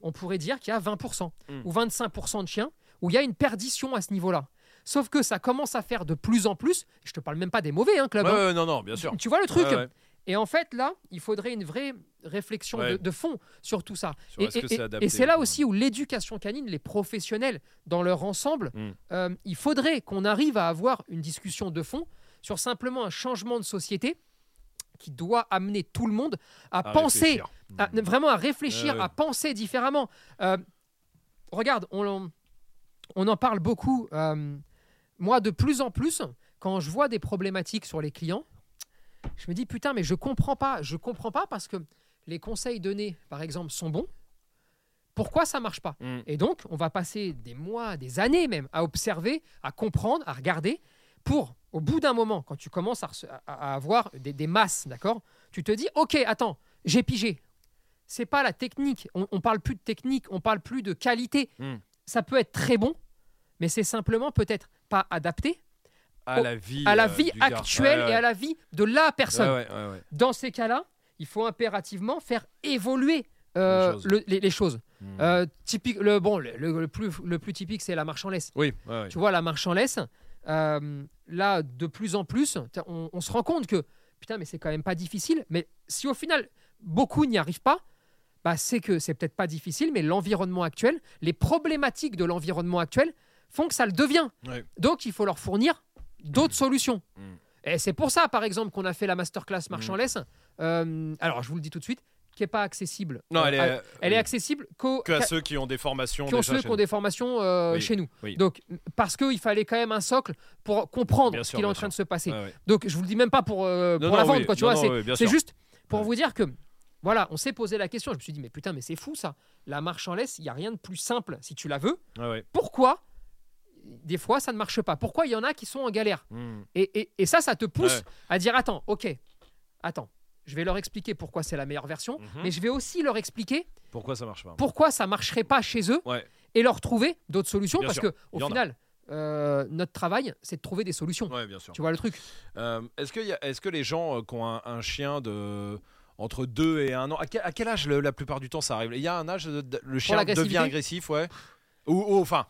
on pourrait dire qu'il y a 20% Mm. ou 25% de chiens où il y a une perdition à ce niveau-là. Sauf que ça commence à faire de plus en plus. Je te parle même pas des mauvais hein, clubs. Ouais, hein. ouais, non, non, bien sûr. Tu vois le truc? ouais. Et en fait, là, il faudrait une vraie réflexion Ouais. de, de fond sur tout ça. Sur Et, c'est là aussi où l'éducation canine, les professionnels dans leur ensemble, Mm. euh, il faudrait qu'on arrive à avoir une discussion de fond sur simplement un changement de société qui doit amener tout le monde à, À penser, à- vraiment à réfléchir, à penser différemment. Euh, regarde, on, on en parle beaucoup. euh, moi, de plus en plus, quand je vois des problématiques sur les clients, je me dis putain, mais je comprends pas. Je comprends pas parce que les conseils donnés, par exemple, sont bons. Pourquoi ça marche pas Mm. Et donc, on va passer des mois, des années même, à observer, à comprendre, à regarder, pour, au bout d'un moment, quand tu commences à, avoir des, des masses, d'accord Tu te dis, ok, attends, j'ai pigé. c'est pas la technique. On, on parle plus de technique, on parle plus de qualité. Hmm. Ça peut être très bon, mais c'est simplement peut-être pas adapté à la vie, à la euh, vie actuelle Ouais, ouais. et à la vie de la personne. Ouais. Dans ces cas-là, il faut impérativement faire évoluer euh, Les choses. le- les, les choses. Hmm. Euh, typique, le, bon, le, plus, le plus typique, c'est la marche en laisse. Oui. Tu vois, la marche en laisse, euh, là, de plus en plus, on, on se rend compte que, putain, mais c'est quand même pas difficile. Mais si au final, beaucoup n'y arrivent pas, bah, c'est que c'est peut-être pas difficile, mais l'environnement actuel, les problématiques de l'environnement actuel font que ça le devient. Donc, il faut leur fournir d'autres solutions. Mm. Et c'est pour ça, par exemple, qu'on a fait la masterclass Mm. laisse. Euh, alors, je vous le dis tout de suite, qui n'est pas accessible. Non, Euh, elle est, à- elle est oui. accessible qu'aux- que à qu'à- ceux qui ont des formations qui ont ceux chez qui ont nous. des formations euh, Oui, chez nous. oui. Donc, parce qu'il fallait quand même un socle pour comprendre Bien ce qu'il est en train de se passer. Ouais. Donc, je vous le dis même pas pour, euh, Non, pour la vente, quoi, tu Non, vois. c'est juste pour Ouais. vous dire que, voilà, on s'est posé la question. Je me suis dit, mais putain, mais c'est fou ça. La marche en laisse, il n'y a rien de plus simple si tu la veux. Ouais. Pourquoi des fois ça ne marche pas Pourquoi? Il y en a qui sont en galère Hmm. et, et- et ça, ça te pousse Ouais. à dire, attends, ok, attends. Je vais leur expliquer pourquoi c'est la meilleure version, Mhm. mais je vais aussi leur expliquer Pourquoi ça marche pas? pourquoi ça marcherait pas chez eux Ouais. et leur trouver d'autres solutions Bien parce sûr, que au final euh, notre travail c'est de trouver des solutions Ouais, bien sûr. tu vois le truc? Euh, est-ce, que y a- est-ce que les gens euh, qui ont un, un chien de entre 2 et 1 an, à quel, à quel âge le- la plupart du temps ça arrive? Il y a un âge, de- de- le chien devient agressif, ouais ou, ou, enfin,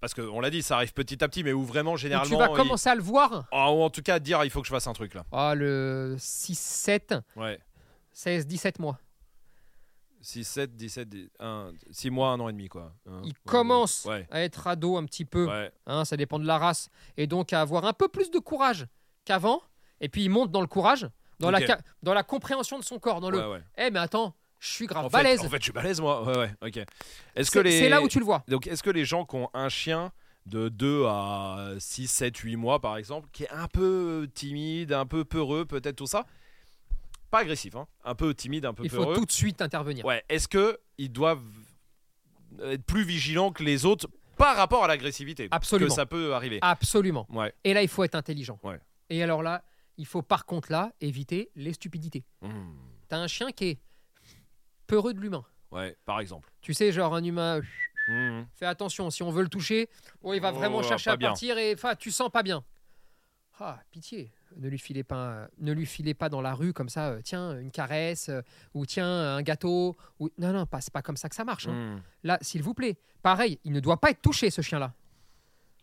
parce qu'on l'a dit, ça arrive petit à petit, mais où vraiment généralement. tu vas il- commencer à le voir Ah, ou en tout cas dire il faut que je fasse un truc là. ah, le 6 7 Ouais. 16 17 mois 6, 7, 17, 6 mois, 1 an et demi quoi. Hein, il ouais, commence Ouais. à être ado un petit peu Ouais. hein, ça dépend de la race et donc à avoir un peu plus de courage qu'avant et puis il monte dans le courage dans, la, dans compréhension de son corps dans le eh mais attends je suis grave En fait, balèze en fait, je suis balèze moi. Ouais, ouais, ok. Est-ce c'est que les. c'est là où tu le vois Donc, est-ce que les gens qui ont un chien de 2 à 6, 7, 8 mois, par exemple, qui est un peu timide, un peu peureux, peut-être tout ça, pas agressif, hein, un peu timide, un peu il faut peureux, tout de suite intervenir ouais, est-ce que ils doivent être plus vigilants que les autres par rapport à l'agressivité? Absolument. Que ça peut arriver. absolument Ouais. Et là, il faut être intelligent. Ouais. Et alors là, il faut par contre là éviter les stupidités. Mmh. T'as un chien qui est peureux de l'humain. Ouais, par exemple. Tu sais, genre un humain, Mmh. fais attention, si on veut le toucher, oh, il va Oh, vraiment chercher pas à bien. partir et enfin, tu sens pas bien. Ah, pitié, ne lui filez pas, ne lui filez pas dans la rue comme ça. euh, tiens, une caresse euh, ou tiens un gâteau ou non non, pas c'est pas comme ça que ça marche. hein. Mmh. Là, s'il vous plaît, pareil, il ne doit pas être touché ce chien-là.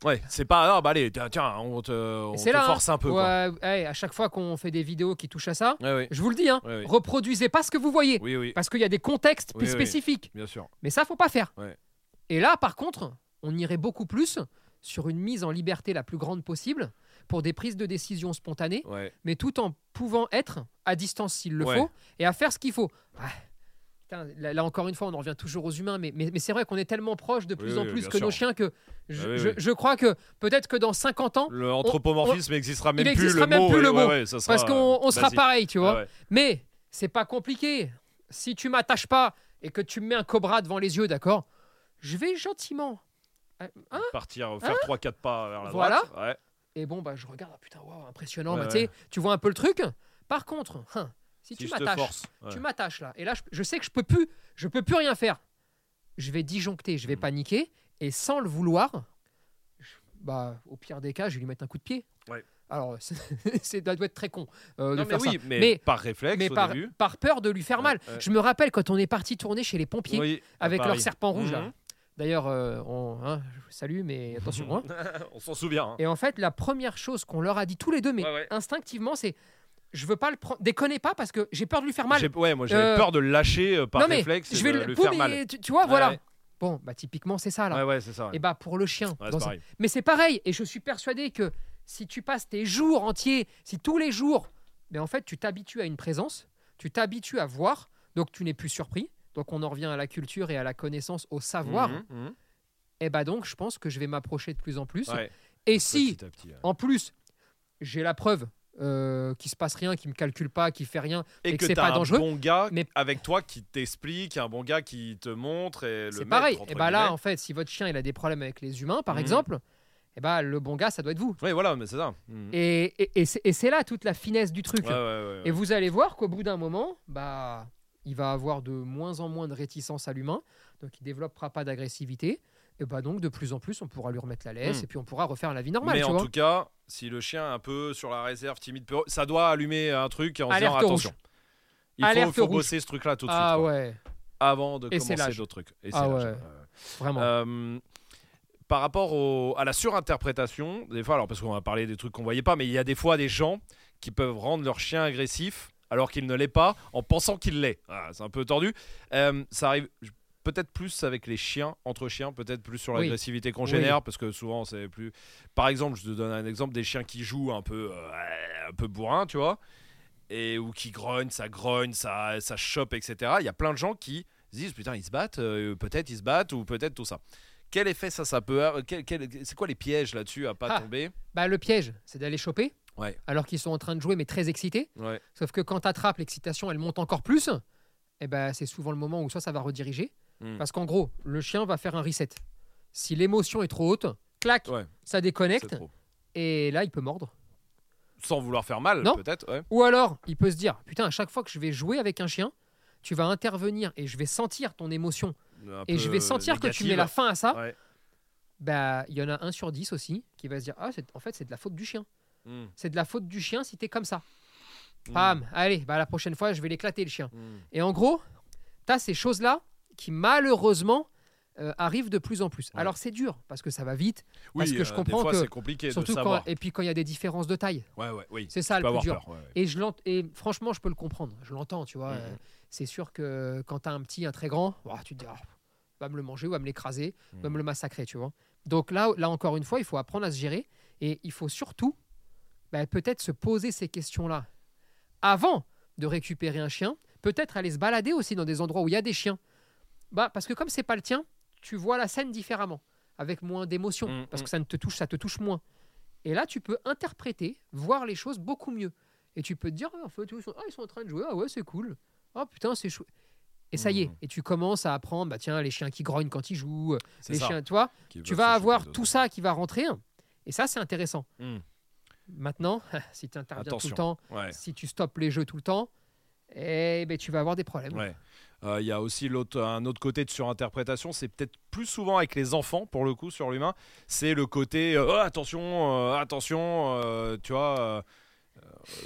Ouais, c'est pas. Ah, bah allez, tiens, tiens, on te, on là, force un peu. quoi. Ouais, ouais, à chaque fois qu'on fait des vidéos qui touchent à ça, Ouais, je vous le dis, hein, Ouais, reproduisez pas ce que vous voyez. Oui, oui, Parce qu'il y a des contextes plus spécifiques. bien sûr. Mais ça, faut pas faire. Et là, par contre, on irait beaucoup plus sur une mise en liberté la plus grande possible pour des prises de décision spontanées, mais tout en pouvant être à distance s'il le faut et à faire ce qu'il faut. Putain, là, là, encore une fois, on en revient toujours aux humains, mais, mais, mais c'est vrai qu'on est tellement proche de plus Oui, en oui, plus que nos chiens que je, Ah oui, je- crois que peut-être que dans 50 ans, Le anthropomorphisme n'existera même il plus. existera le même mot, plus le ouais, mot. ouais, ça sera, parce qu'on on sera pareil, tu vois. Ah ouais. Mais c'est pas compliqué. Si tu m'attaches pas et que tu me mets un cobra devant les yeux, d'accord Je vais gentiment. euh, hein Partir, faire 3-4 pas vers la Voilà. droite. Ouais. et bon, bah, je regarde, ah, putain, waouh, impressionnant. Bah, tu vois un peu le truc. Par contre, hein, si, Si tu m'attaches, ouais. tu m'attaches là, et là, je, je sais que je peux plus, je peux plus rien faire. Je vais disjoncter, je vais Mm. paniquer, et sans le vouloir, je- bah, au pire des cas, je vais lui mettre un coup de pied. Ouais. Alors, ça doit être très con euh, de mais faire ça. oui, mais, Mais- par réflexe mais au par, début. par peur de lui faire Ouais, mal. Je me rappelle quand on est parti tourner chez les pompiers Oui, avec leur serpent rouge là. Mhm. D'ailleurs, euh, on, hein, je vous salue, mais attention. hein. On s'en souvient. hein. Et en fait, la première chose qu'on leur a dit tous les deux, mais Ouais, ouais. instinctivement, c'est je veux pas le prendre. Déconnez pas parce que j'ai peur de lui faire mal. Ouais, moi j'avais Euh, peur de le lâcher euh, par non mais réflexe je vais de le, boum, faire mal. tu, tu vois, Ouais, voilà. ouais. Bon, bah typiquement, c'est ça là. Ouais, ouais, c'est ça. Et bah pour le chien. Dans. Mais c'est pareil. Et je suis persuadé que si tu passes tes jours entiers, si tous les jours, mais en fait, tu t'habitues à une présence, tu t'habitues à voir, donc tu n'es plus surpris. Donc on en revient à la culture et à la connaissance, au savoir. Mhm, mhm. Et bah donc, je pense que je vais m'approcher de plus en plus. Et si, petit petit, en plus, j'ai la preuve euh, qu'il se passe rien, qu'il me calcule pas, qu'il fait rien, Et, et que que c'est pas un dangereux, bon gars mais- avec toi qui t'explique, un bon gars qui te montre et le c'est pareil. entre Et bah là, en fait, si votre chien il a des problèmes avec les humains, par Mhm. exemple, et bah le bon gars, ça doit être vous. Oui, voilà, mais c'est ça. Mhm. Et, et- et c'est là toute la finesse du truc. Ouais, ouais, ouais, ouais. Et vous allez voir qu'au bout d'un moment, bah il va avoir de moins en moins de réticence à l'humain, donc il développera pas d'agressivité. Et bah donc de plus en plus, on pourra lui remettre la laisse Mm. et puis on pourra refaire la vie normale. Mais tu en vois. tout cas, si le chien est un peu sur la réserve, timide, ça doit allumer un truc en se disant Alerte attention. Il faut, Alerte faut rouge. bosser ce truc-là tout de ah suite ouais, avant de Et commencer d'autres trucs. Et Ah ouais. ouais. vraiment. Euh, par rapport au- à la surinterprétation, des fois, alors parce qu'on va parler des trucs qu'on voyait pas, mais il y a des fois des gens qui peuvent rendre leur chien agressif alors qu'il ne l'est pas en pensant qu'il l'est. Ah, c'est un peu tordu. Euh, ça arrive peut-être plus avec les chiens, entre chiens, peut-être plus sur l'agressivité qu'on génère, parce que souvent c'est plus. Par exemple, je te donne un exemple des chiens qui jouent un peu, euh, un peu bourrin, tu vois, et ou qui grognent, ça grogne, ça, ça chope, etc. Il y a plein de gens qui se disent putain ils se battent, euh, peut-être ils se battent ou peut-être tout ça. Quel effet ça, ça peut C'est quoi les pièges là-dessus à pas Ah. tomber? Bah, le piège, c'est d'aller choper, Ouais. alors qu'ils sont en train de jouer mais très excités. Ouais. Sauf que quand tu attrapes, l'excitation, elle monte encore plus. Et ben c'est souvent le moment où soit ça va rediriger. Mm. Parce qu'en gros, le chien va faire un reset. Si l'émotion est trop haute, clac, Ouais, ça déconnecte. Et là, il peut mordre. Sans vouloir faire mal, Non. peut-être. Ouais. Ou alors, il peut se dire Putain, à chaque fois que je vais jouer avec un chien, tu vas intervenir et je vais sentir ton émotion. Un Et je vais sentir que tu mets la fin à ça. Ouais. Bah, il y en a un sur dix aussi qui va se dire Ah, en fait, c'est de la faute du chien. Mm. C'est de la faute du chien si t'es comme ça. Mm. Pam, allez, bah la prochaine fois, je vais l'éclater le chien. Mm. Et en gros, tu as ces choses-là qui malheureusement euh, arrivent de plus en plus. Ouais. Alors c'est dur parce que ça va vite. Oui, Parce que je euh, comprends des fois, que- c'est compliqué Surtout de quand, et puis quand il y a des différences de taille. Ouais, ouais, oui. C'est ça Tu le plus dur. peur. Et, je et franchement, je peux le comprendre. Je l'entends, tu vois. Mhm. Euh, C'est sûr que quand tu as un petit, un très grand, tu te dis, Ah, va me le manger ou va me l'écraser, va me le massacrer, tu vois. Donc là, là, encore une fois, il faut apprendre à se gérer. Et il faut surtout bah, peut-être se poser ces questions-là avant de récupérer un chien. Peut-être aller se balader aussi dans des endroits où il y a des chiens. Bah, parce que comme c'est pas le tien, tu vois la scène différemment, avec moins d'émotion, Mhm, parce mhm. que ça ne te touche, ça te touche moins. Et là, tu peux interpréter, voir les choses beaucoup mieux. Et tu peux te dire, ah, en fait, ils sont, ah, ils sont en train de jouer, ah ouais, c'est cool. Ah putain, c'est chouette. Et ça y est, Mhm. et tu commences à apprendre, bah tiens, les chiens qui grognent quand ils jouent, C'est les ça. chiens, Qui tu vas avoir tout ça qui va rentrer. Et ça, c'est intéressant. Mm. Maintenant, si tu interviens tout le temps, Ouais. si tu stoppes les jeux tout le temps, eh ben, tu vas avoir des problèmes. Ouais. Euh, Il y a aussi l'autre, un autre côté de surinterprétation, c'est peut-être plus souvent avec les enfants, pour le coup, sur l'humain. C'est le côté euh, Oh, attention, euh, attention, tu vois.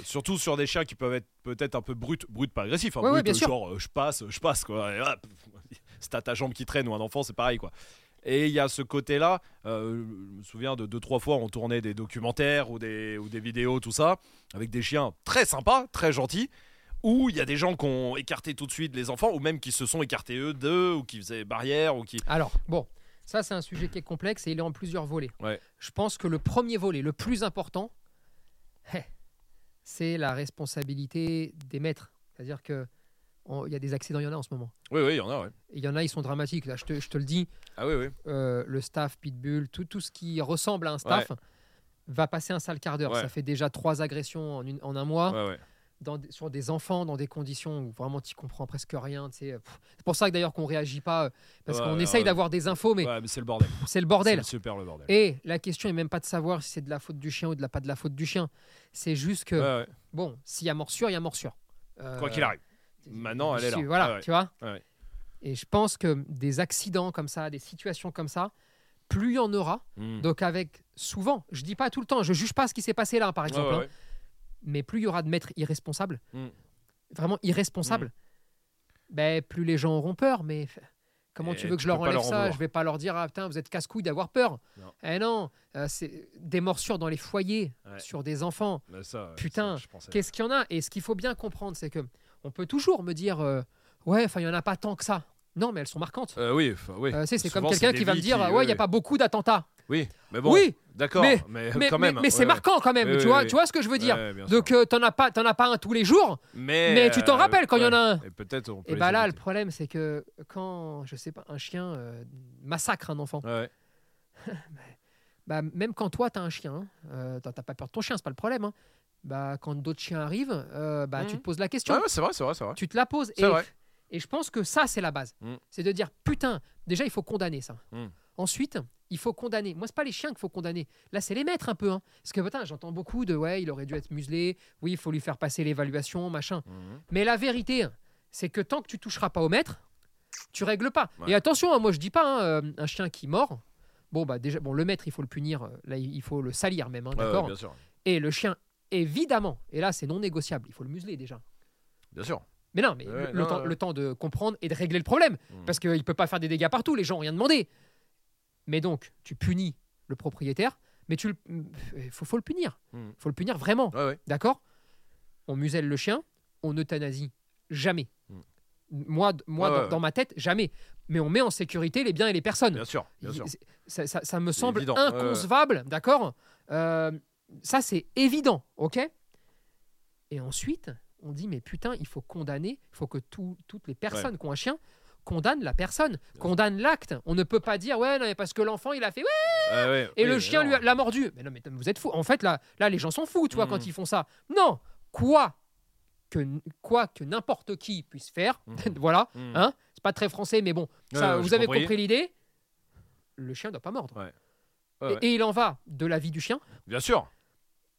surtout sur des chiens qui peuvent être peut-être un peu bruts, bruts pas agressifs, hein, Ouais, bien genre je passe, je passe, quoi. Et, hop, si t'as ta jambe qui traîne ou un enfant, c'est pareil, quoi. Et il y a ce côté-là, euh, je me souviens de deux, trois fois, on tournait des documentaires ou des, ou des vidéos, tout ça, avec des chiens très sympas, très gentils, où il y a des gens qui ont écarté tout de suite les enfants, ou même qui se sont écartés eux d'eux, ou qui faisaient barrière, ou qui. Alors, bon, ça, c'est un sujet qui est complexe et il est en plusieurs volets. Ouais. Je pense que le premier volet, le plus important, eh, c'est la responsabilité des maîtres. C'est-à-dire que il y a des accidents, il y en a en ce moment. Oui, oui, il y en a, ouais. Il y en a, ils sont dramatiques. Là, je te, je te le dis, Ah oui, oui. euh, le staff Pitbull, tout, tout ce qui ressemble à un staff va passer un sale quart d'heure. Ouais. Ça fait déjà trois agressions en, une- en un mois. Dans sur des enfants dans des conditions où vraiment tu comprends presque rien. C'est pour ça que d'ailleurs qu'on réagit pas euh, parce Ouais, qu'on ouais, essaye ouais. d'avoir des infos, mais c'est le bordel. c'est le bordel. C'est super le bordel. Et la question est même pas de savoir si c'est de la faute du chien ou de la pas de la faute du chien. C'est juste que bon, s'il y a morsure, il y a morsure. Euh, Quoi qu'il arrive. Maintenant, elle est là. Voilà, Ah tu vois. Et je pense que des accidents comme ça, des situations comme ça, plus il y en aura. Mm. Donc avec souvent, je dis pas tout le temps, je juge pas ce qui s'est passé là, par exemple. hein. Mais plus il y aura de maîtres irresponsables, Mm. vraiment irresponsables, ben, plus les gens auront peur. Mais comment Et tu veux que tu je leur enlève leur ça? Je vais pas leur dire ah putain vous êtes casse-couille d'avoir peur. Non. Eh non, euh, c'est des morsures dans les foyers Ouais. sur des enfants. Mais ça, Putain. Qu'est-ce qu'il y en a? Et ce qu'il faut bien comprendre, c'est que on peut toujours me dire euh, ouais, enfin il y en a pas tant que ça. Non, mais elles sont marquantes. Euh, oui, oui. Euh, c'est comme quelqu'un qui va me dire qui- ouais, il n'y a pas beaucoup d'attentats. Oui, mais bon. Oui, D'accord, mais- mais, mais, quand mais- même. mais c'est ouais, marquant quand même. Oui, tu, oui, vois, oui. tu vois ce que je veux dire Ouais. Donc, euh, t'en as pas, t'en as pas un tous les jours. mais, mais tu t'en euh, rappelles quand il y en a un. Et peut-être on peut Et bah là, le problème, c'est que quand, je sais pas, un chien euh, massacre un enfant, bah, même quand toi, t'as un chien, hein, euh, t'as pas peur de ton chien, c'est pas le problème. hein. Bah, quand d'autres chiens arrivent, euh, bah, tu Mhm. te poses la question. C'est vrai, c'est vrai, c'est vrai. Tu te la poses. C'est Et, vrai. et je pense que ça, c'est la base. Mm. C'est de dire, putain, déjà, il faut condamner ça. Mm. Ensuite, il faut condamner. Moi, c'est pas les chiens qu'il faut condamner. Là, c'est les maîtres un peu. hein. Parce que, putain, j'entends beaucoup de, ouais, il aurait dû être muselé. Oui, il faut lui faire passer l'évaluation, machin. Mhm. Mais la vérité, c'est que tant que tu toucheras pas au maître, tu règles pas. Ouais. Et attention, hein, moi je dis pas hein, euh, un chien qui mord. Bon bah déjà, bon le maître il faut le punir, euh, là il faut le salir même, hein, Ouais, d'accord. et le chien, évidemment, et là c'est non négociable, il faut le museler déjà. Bien sûr. Mais non, mais le, temps, ouais. le temps de comprendre et de régler le problème. Mm. Parce qu'il ne peut pas faire des dégâts partout, les gens n'ont rien demandé. Mais donc, tu punis le propriétaire, mais tu il faut, faut le punir. Il Mm. faut le punir vraiment. Ouais, ouais. D'accord? On muselle le chien, on euthanasie jamais. Mm. Moi, moi Ouais, dans, ma tête, jamais. Mais on met en sécurité les biens et les personnes. Bien sûr. Bien sûr. Ça, ça- ça me semble évident, inconcevable, d'accord? Euh, Ça, c'est évident, ok? Et ensuite, on dit, mais putain, il faut condamner, il faut que tout- toutes les personnes qui ont un chien condamnent la personne, condamnent l'acte. On ne peut pas dire, ouais, non, mais parce que l'enfant, il a fait, ouais, ouais. et Oui, le chien l'a mordu. Mais non, mais vous êtes fous. En fait, là, là les gens sont fous, tu vois, Mhm. quand ils font ça. Non, quoi que, quoi que n'importe qui puisse faire, Mhm. voilà, Mhm. hein, c'est pas très français, mais bon, ça, Ouais, ouais, vous avez compris. compris l'idée. Le chien doit pas mordre. Ouais, Et- il en va de la vie du chien, Bien sûr.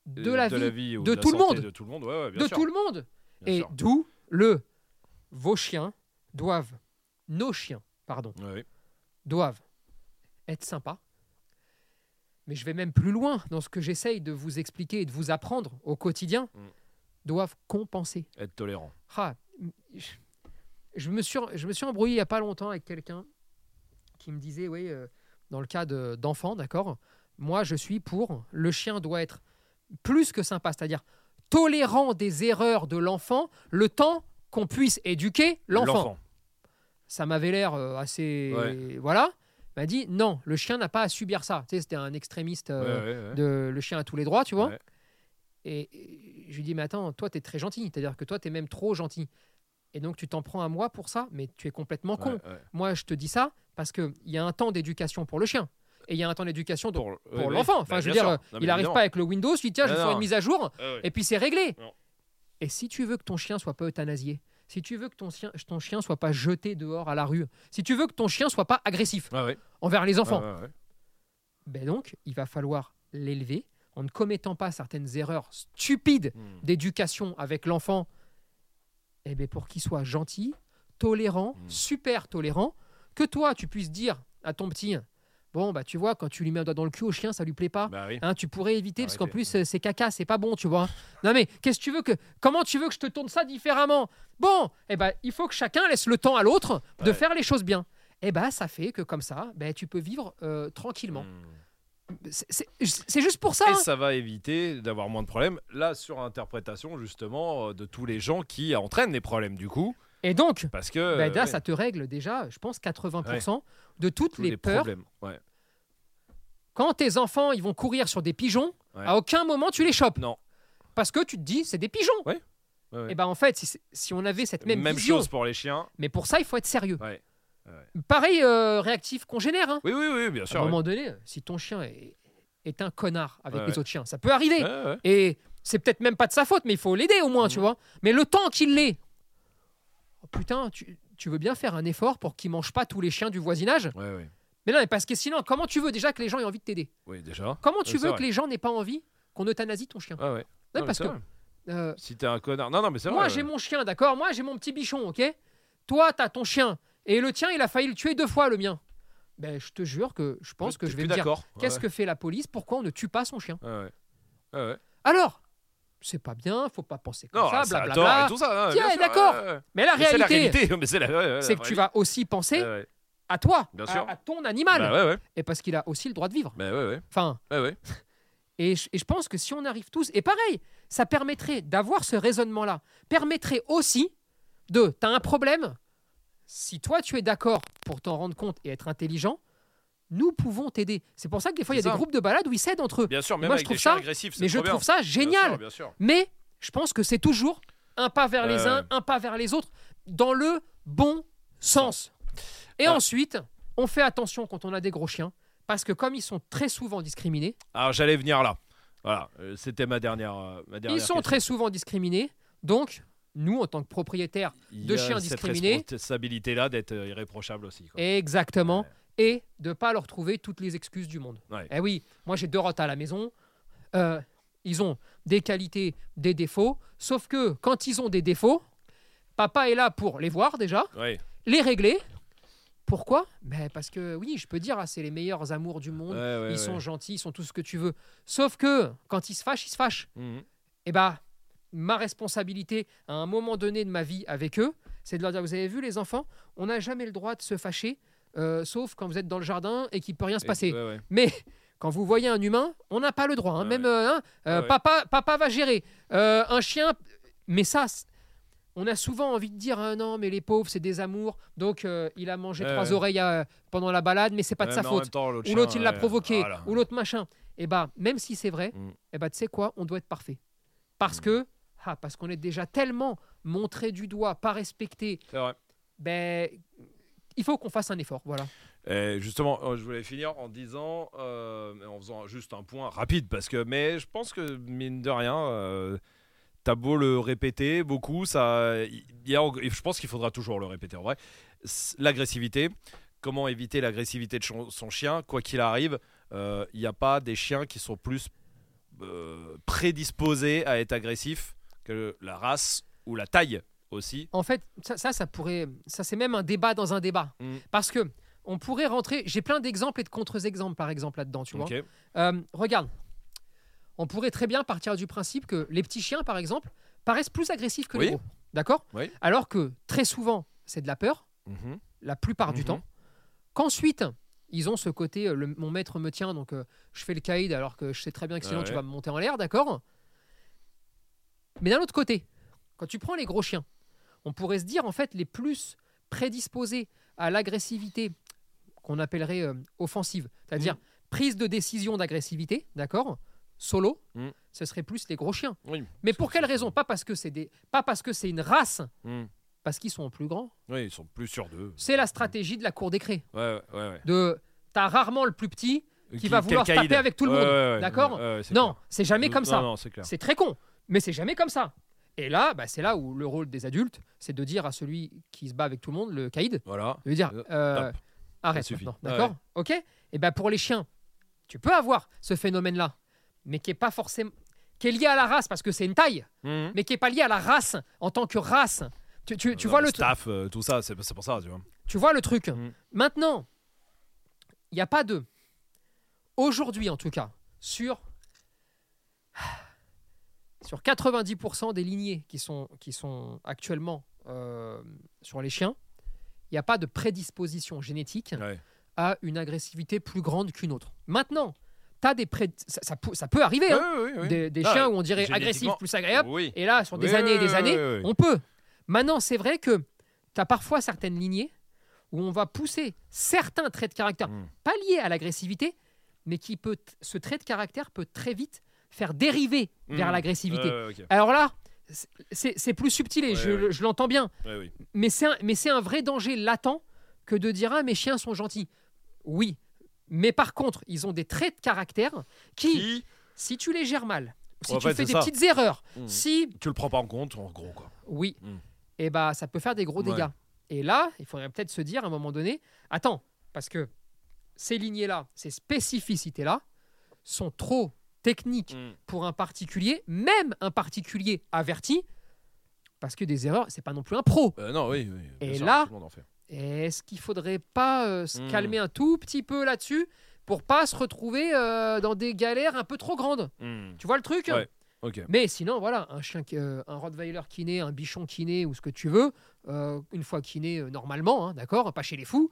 de la vie, vie ou de la tout le santé monde. De tout le monde, ouais, ouais, bien de sûr. tout le monde. Bien Et d'où le vos chiens doivent, nos chiens, pardon, doivent être sympas. Mais je vais même plus loin dans ce que j'essaye de vous expliquer et de vous apprendre au quotidien. Mm. Doivent compenser. Être tolérant. Ah, je, me suis, je me suis embrouillé il n'y a pas longtemps avec quelqu'un qui me disait, oui, euh, dans le cas de- d'enfants, d'accord, moi je suis pour, le chien doit être plus que sympa, c'est-à-dire tolérant des erreurs de l'enfant le temps qu'on puisse éduquer l'enfant. Ça m'avait l'air euh, assez... Ouais. Voilà. Il m'a dit, non, le chien n'a pas à subir ça. Tu sais, c'était un extrémiste. euh, Ouais, ouais, ouais. de le chien a tous les droits, tu vois. Et, et je lui dis, mais attends, toi, tu es très gentil. C'est-à-dire que toi, tu es même trop gentil. Et donc, tu t'en prends à moi pour ça, mais tu es complètement con. Moi, je te dis ça parce qu'il y a un temps d'éducation pour le chien. Et il y a un temps d'éducation pour, l'enfant. Enfin, Bah, je veux dire, sûr. euh, il n'arrive pas avec le Windows, il dit, tiens, je vais faire une mise à jour, ouais. et puis c'est réglé. Non. Et si tu veux que ton chien soit pas euthanasié, si tu veux que ton chien, ton chien soit pas jeté dehors à la rue, si tu veux que ton chien soit pas agressif ouais. envers les enfants, ouais, ben donc, il va falloir l'élever en ne commettant pas certaines erreurs stupides Hmm. d'éducation avec l'enfant, eh ben pour qu'il soit gentil, tolérant, Mm. super tolérant, que toi tu puisses dire à ton petit, bon bah tu vois quand tu lui mets un doigt dans le cul au chien ça lui plaît pas. Bah oui. Hein, tu pourrais éviter parce qu'en plus euh, c'est caca, c'est pas bon, tu vois. Non mais qu'est-ce que tu veux que comment tu veux que je te tourne ça différemment? Bon, eh ben il faut que chacun laisse le temps à l'autre de Ouais. faire les choses bien. Eh ben ça fait que comme ça, ben tu peux vivre euh, tranquillement. Hmm. C'est- juste pour ça. Et hein. ça va éviter d'avoir moins de problèmes. La surinterprétation, justement, euh, de tous les gens qui entraînent les problèmes, du coup. Et donc, Parce que. là, ouais, ça te règle déjà, je pense, 80% de toutes tous les, les, peurs. problèmes. Ouais. Quand tes enfants ils vont courir sur des pigeons, Ouais. à aucun moment tu les chopes. Non. Parce que tu te dis, c'est des pigeons. Ouais, ouais. Et ben en fait, si, on avait cette même, vision, chose pour les chiens. mais pour ça, il faut être sérieux. Ouais. Pareil, euh, réactif congénère. hein. Oui, oui, oui, bien À sûr. un ouais. moment donné, si ton chien est, est un connard avec Ouais, les ouais. autres chiens, ça peut arriver. Ouais, ouais. Et c'est peut-être même pas de sa faute, mais il faut l'aider au moins, tu Mhm. vois. Mais le temps qu'il oh, putain, tu, tu veux bien faire un effort pour qu'il mange pas tous les chiens du voisinage Ouais, ouais. Mais non, mais parce que sinon, comment tu veux déjà que les gens aient envie de t'aider Oui, déjà. Comment tu veux que les gens n'aient pas envie qu'on euthanasie ton chien Ouais, ouais. Non, parce que euh, Si t'es un connard. Non, non, mais c'est moi vrai. j'ai ouais. mon chien, d'accord Moi j'ai mon petit bichon, ok Toi t'as ton chien et le tien il a failli le tuer deux fois le mien. Ben je te jure que je pense que je vais me dire qu'est-ce que fait la police Pourquoi on ne tue pas son chien. Alors c'est pas bien, faut pas penser comme Non, ça, blablabla. tout ça. hein, Tiens, d'accord. Mais la Mais réalité, c'est la- que tu vas aussi penser. Ouais, à toi, Bien à- sûr. à, ton animal, Bah ouais, ouais. et parce qu'il a aussi le droit de vivre. Bah. Enfin. Et je, et je pense que si on arrive tous, et pareil, ça permettrait d'avoir ce raisonnement-là, permettrait aussi de, tu as un problème, si toi tu es d'accord pour t'en rendre compte et être intelligent, nous pouvons t'aider. C'est pour ça que des fois il y a des groupes de balade où ils s'aident entre eux. Bien sûr, même moi, je trouve des ça- agressifs, Mais je bien. trouve ça Bien génial. sûr, Bien sûr. Mais je pense que c'est toujours un pas vers les Ouais, uns, un pas vers les autres, dans le bon sens. Et Ah. ensuite, on fait attention quand on a des gros chiens, parce que comme ils sont très souvent discriminés, Alors j'allais venir là. Voilà, euh, c'était ma dernière, euh, ma dernière Ils sont question. très souvent discriminés. Donc, nous, en tant que propriétaires, de chiens cette discriminés. responsabilité-là d'être euh, irréprochable aussi. quoi. exactement, Ouais. Et de pas leur trouver toutes les excuses du monde. Ouais. Eh oui, moi j'ai deux rottes à la maison. Euh, ils ont des qualités, des défauts. Sauf que quand ils ont des défauts, Papa est là pour les voir déjà, Ouais. les régler. Pourquoi? Ben Parce que oui, je peux dire, ah, c'est les meilleurs amours du monde. Ouais, ils sont gentils, ils sont tout ce que tu veux. Sauf que quand ils se fâchent, ils se fâchent. Mhm. Et bah, ma responsabilité à un moment donné de ma vie avec eux, c'est de leur dire, vous avez vu les enfants, on n'a jamais le droit de se fâcher, euh, sauf quand vous êtes dans le jardin et qu'il peut rien se passer. ouais, ouais. Mais quand vous voyez un humain, on n'a pas le droit. hein. Ouais, Même euh, hein, euh, papa, papa va gérer. Euh, un chien, mais ça, on a souvent envie de dire ah non, mais les pauvres, c'est des amours. Donc il a mangé trois oreilles pendant la balade, mais c'est pas de sa faute. temps, Ou l'autre, il l'a provoqué. Voilà. Ou l'autre machin. Et bah, même si c'est vrai, Mm. et bah, tu sais quoi, on doit être parfait. Parce Mm. que, ah, parce qu'on est déjà tellement montré du doigt, pas respecté. C'est vrai. Ben, il faut qu'on fasse un effort. Voilà. Et justement, euh, je voulais finir en disant, euh, en faisant juste un point rapide, parce que, mais je pense que mine de rien, euh, t'as beau le répéter beaucoup, ça, y a, je pense qu'il faudra toujours le répéter en vrai. L'agressivité, comment éviter l'agressivité de son, chien, quoi qu'il arrive, euh, il n'y a pas des chiens qui sont plus prédisposés à être agressifs que la race ou la taille aussi. En fait, ça, ça, ça pourrait, ça c'est même un débat dans un débat. Mm. Parce que on pourrait rentrer. J'ai plein d'exemples et de contre-exemples, par exemple, là-dedans. Tu vois. Euh, regarde, on pourrait très bien partir du principe que les petits chiens, par exemple, paraissent plus agressifs que les Oui. gros. D'accord? Oui. Alors que très souvent, c'est de la peur, Mhm. la plupart du Mhm. temps. Qu'ensuite, ils ont ce côté, euh, le- mon maître me tient, donc euh, je fais le caïd alors que je sais très bien que sinon Ouais, tu vas me monter en l'air, d'accord? Mais d'un autre côté, quand tu prends les gros chiens, on pourrait se dire en fait les plus prédisposés à l'agressivité qu'on appellerait euh, offensive, c'est-à dire Mm. prise de décision d'agressivité, d'accord Solo, Mm. ce serait plus les gros chiens. Oui. Mais pour que quelle raison? Pas parce que c'est des, pas parce que c'est une race, Mhm. parce qu'ils sont plus grands. Oui, ils sont plus sur d'eux. C'est la stratégie de la cour des crés. Ouais, ouais, ouais. De, t'as rarement le plus petit qui, va quel vouloir taper avec tout le monde, d'accord? Non, c'est jamais comme ça. Non, c'est clair. C'est très con, mais c'est jamais comme ça. Et là, bah, c'est là où le rôle des adultes, c'est de dire à celui qui se bat avec tout le monde, le caïd, Voilà. de lui dire Euh, euh, arrête maintenant, Ouais, d'accord Ok Et ben pour les chiens, tu peux avoir ce phénomène-là, mais qui est pas forcément, qui est lié à la race parce que c'est une taille, Mhm. mais qui est pas lié à la race en tant que race. Tu, tu- tu Non, vois le staff, euh, tout ça, c'est c'est pour ça, tu vois. Tu vois le truc Mhm. Maintenant, il n'y a pas de. Aujourd'hui, en tout cas, sur. Sur 90% des lignées qui sont, qui sont actuellement euh, sur les chiens, il n'y a pas de prédisposition génétique Ouais. à une agressivité plus grande qu'une autre. Maintenant, as des pré... ça, ça peut, ça peut arriver, hein, des, des Ah, chiens où on dirait agressif plus agréable, Oui. et là, sur des années et des années, on peut. Maintenant, c'est vrai que tu as parfois certaines lignées où on va pousser certains traits de caractère, Mm. pas liés à l'agressivité, mais qui peut, ce trait de caractère peut très vite faire dériver vers Mm. l'agressivité. Alors là, c'est- plus subtil et Ouais, je, ouais. je l'entends bien, Ouais, oui. mais c'est un, vrai danger latent que de dire ah mes chiens sont gentils. Oui, mais par contre, ils ont des traits de caractère qui, Qui si tu les gères mal, si En tu fait, fais des ça. petites erreurs, Mm. si tu le prends pas en compte, en gros, quoi. oui, Mm. et bah ça peut faire des gros dégâts. Et là, il faudrait peut-être se dire à un moment donné, attends, parce que ces lignées-là, ces spécificités-là, sont trop techniques Mm. pour un particulier, même un particulier averti, parce que des erreurs, c'est pas non plus un pro. Euh, non, oui, oui. Et sûr, là- en fait. Est-ce qu'il faudrait pas euh, se Mm. calmer un tout petit peu là-dessus pour pas se retrouver euh, dans des galères un peu trop grandes? Mm. Tu vois le truc? Ouais. Ok. Mais sinon, voilà, un chien, qui- euh, un Rottweiler qui naît, un bichon qui naît ou ce que tu veux, euh, une fois qu'il naît euh, normalement, hein, d'accord, pas chez les fous,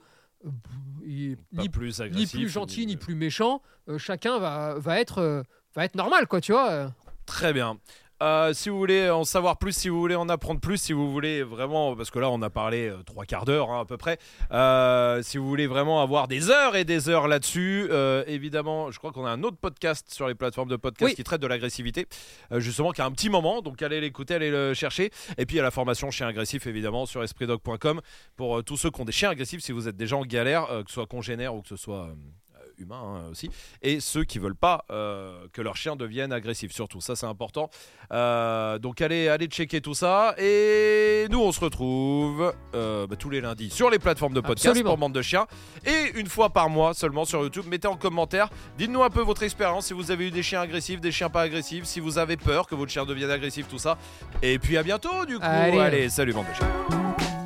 il- ni, plus ni agressif. plus gentil ni plus méchant, euh, chacun va, va être euh, va être normal, quoi, tu vois. Très bien. Euh, si vous voulez en savoir plus, si vous voulez en apprendre plus, si vous voulez vraiment, parce que là on a parlé euh, trois quarts d'heure hein, à peu près, euh, si vous voulez vraiment avoir des heures et des heures là-dessus, évidemment, je crois qu'on a un autre podcast sur les plateformes de podcast Oui. qui traite de l'agressivité, justement, qui a un petit moment, donc allez l'écouter, allez le chercher. Et puis il y a la formation chien agressif évidemment sur espritdog.com pour tous ceux qui ont des chiens agressifs, si vous êtes déjà en galère, que ce soit congénère ou que ce soit humains hein, aussi, et ceux qui veulent pas euh, que leur chien devienne agressif. Surtout, ça c'est important. Euh, donc allez, allez checker tout ça. Et nous, on se retrouve euh, bah, tous les lundis sur les plateformes de podcast Absolument. pour bande de chiens, et une fois par mois seulement sur YouTube. Mettez en commentaire, dites-nous un peu votre expérience, si vous avez eu des chiens agressifs, des chiens pas agressifs, si vous avez peur que votre chien devienne agressif, tout ça. Et puis à bientôt du coup. Allez. allez salut bande de chiens.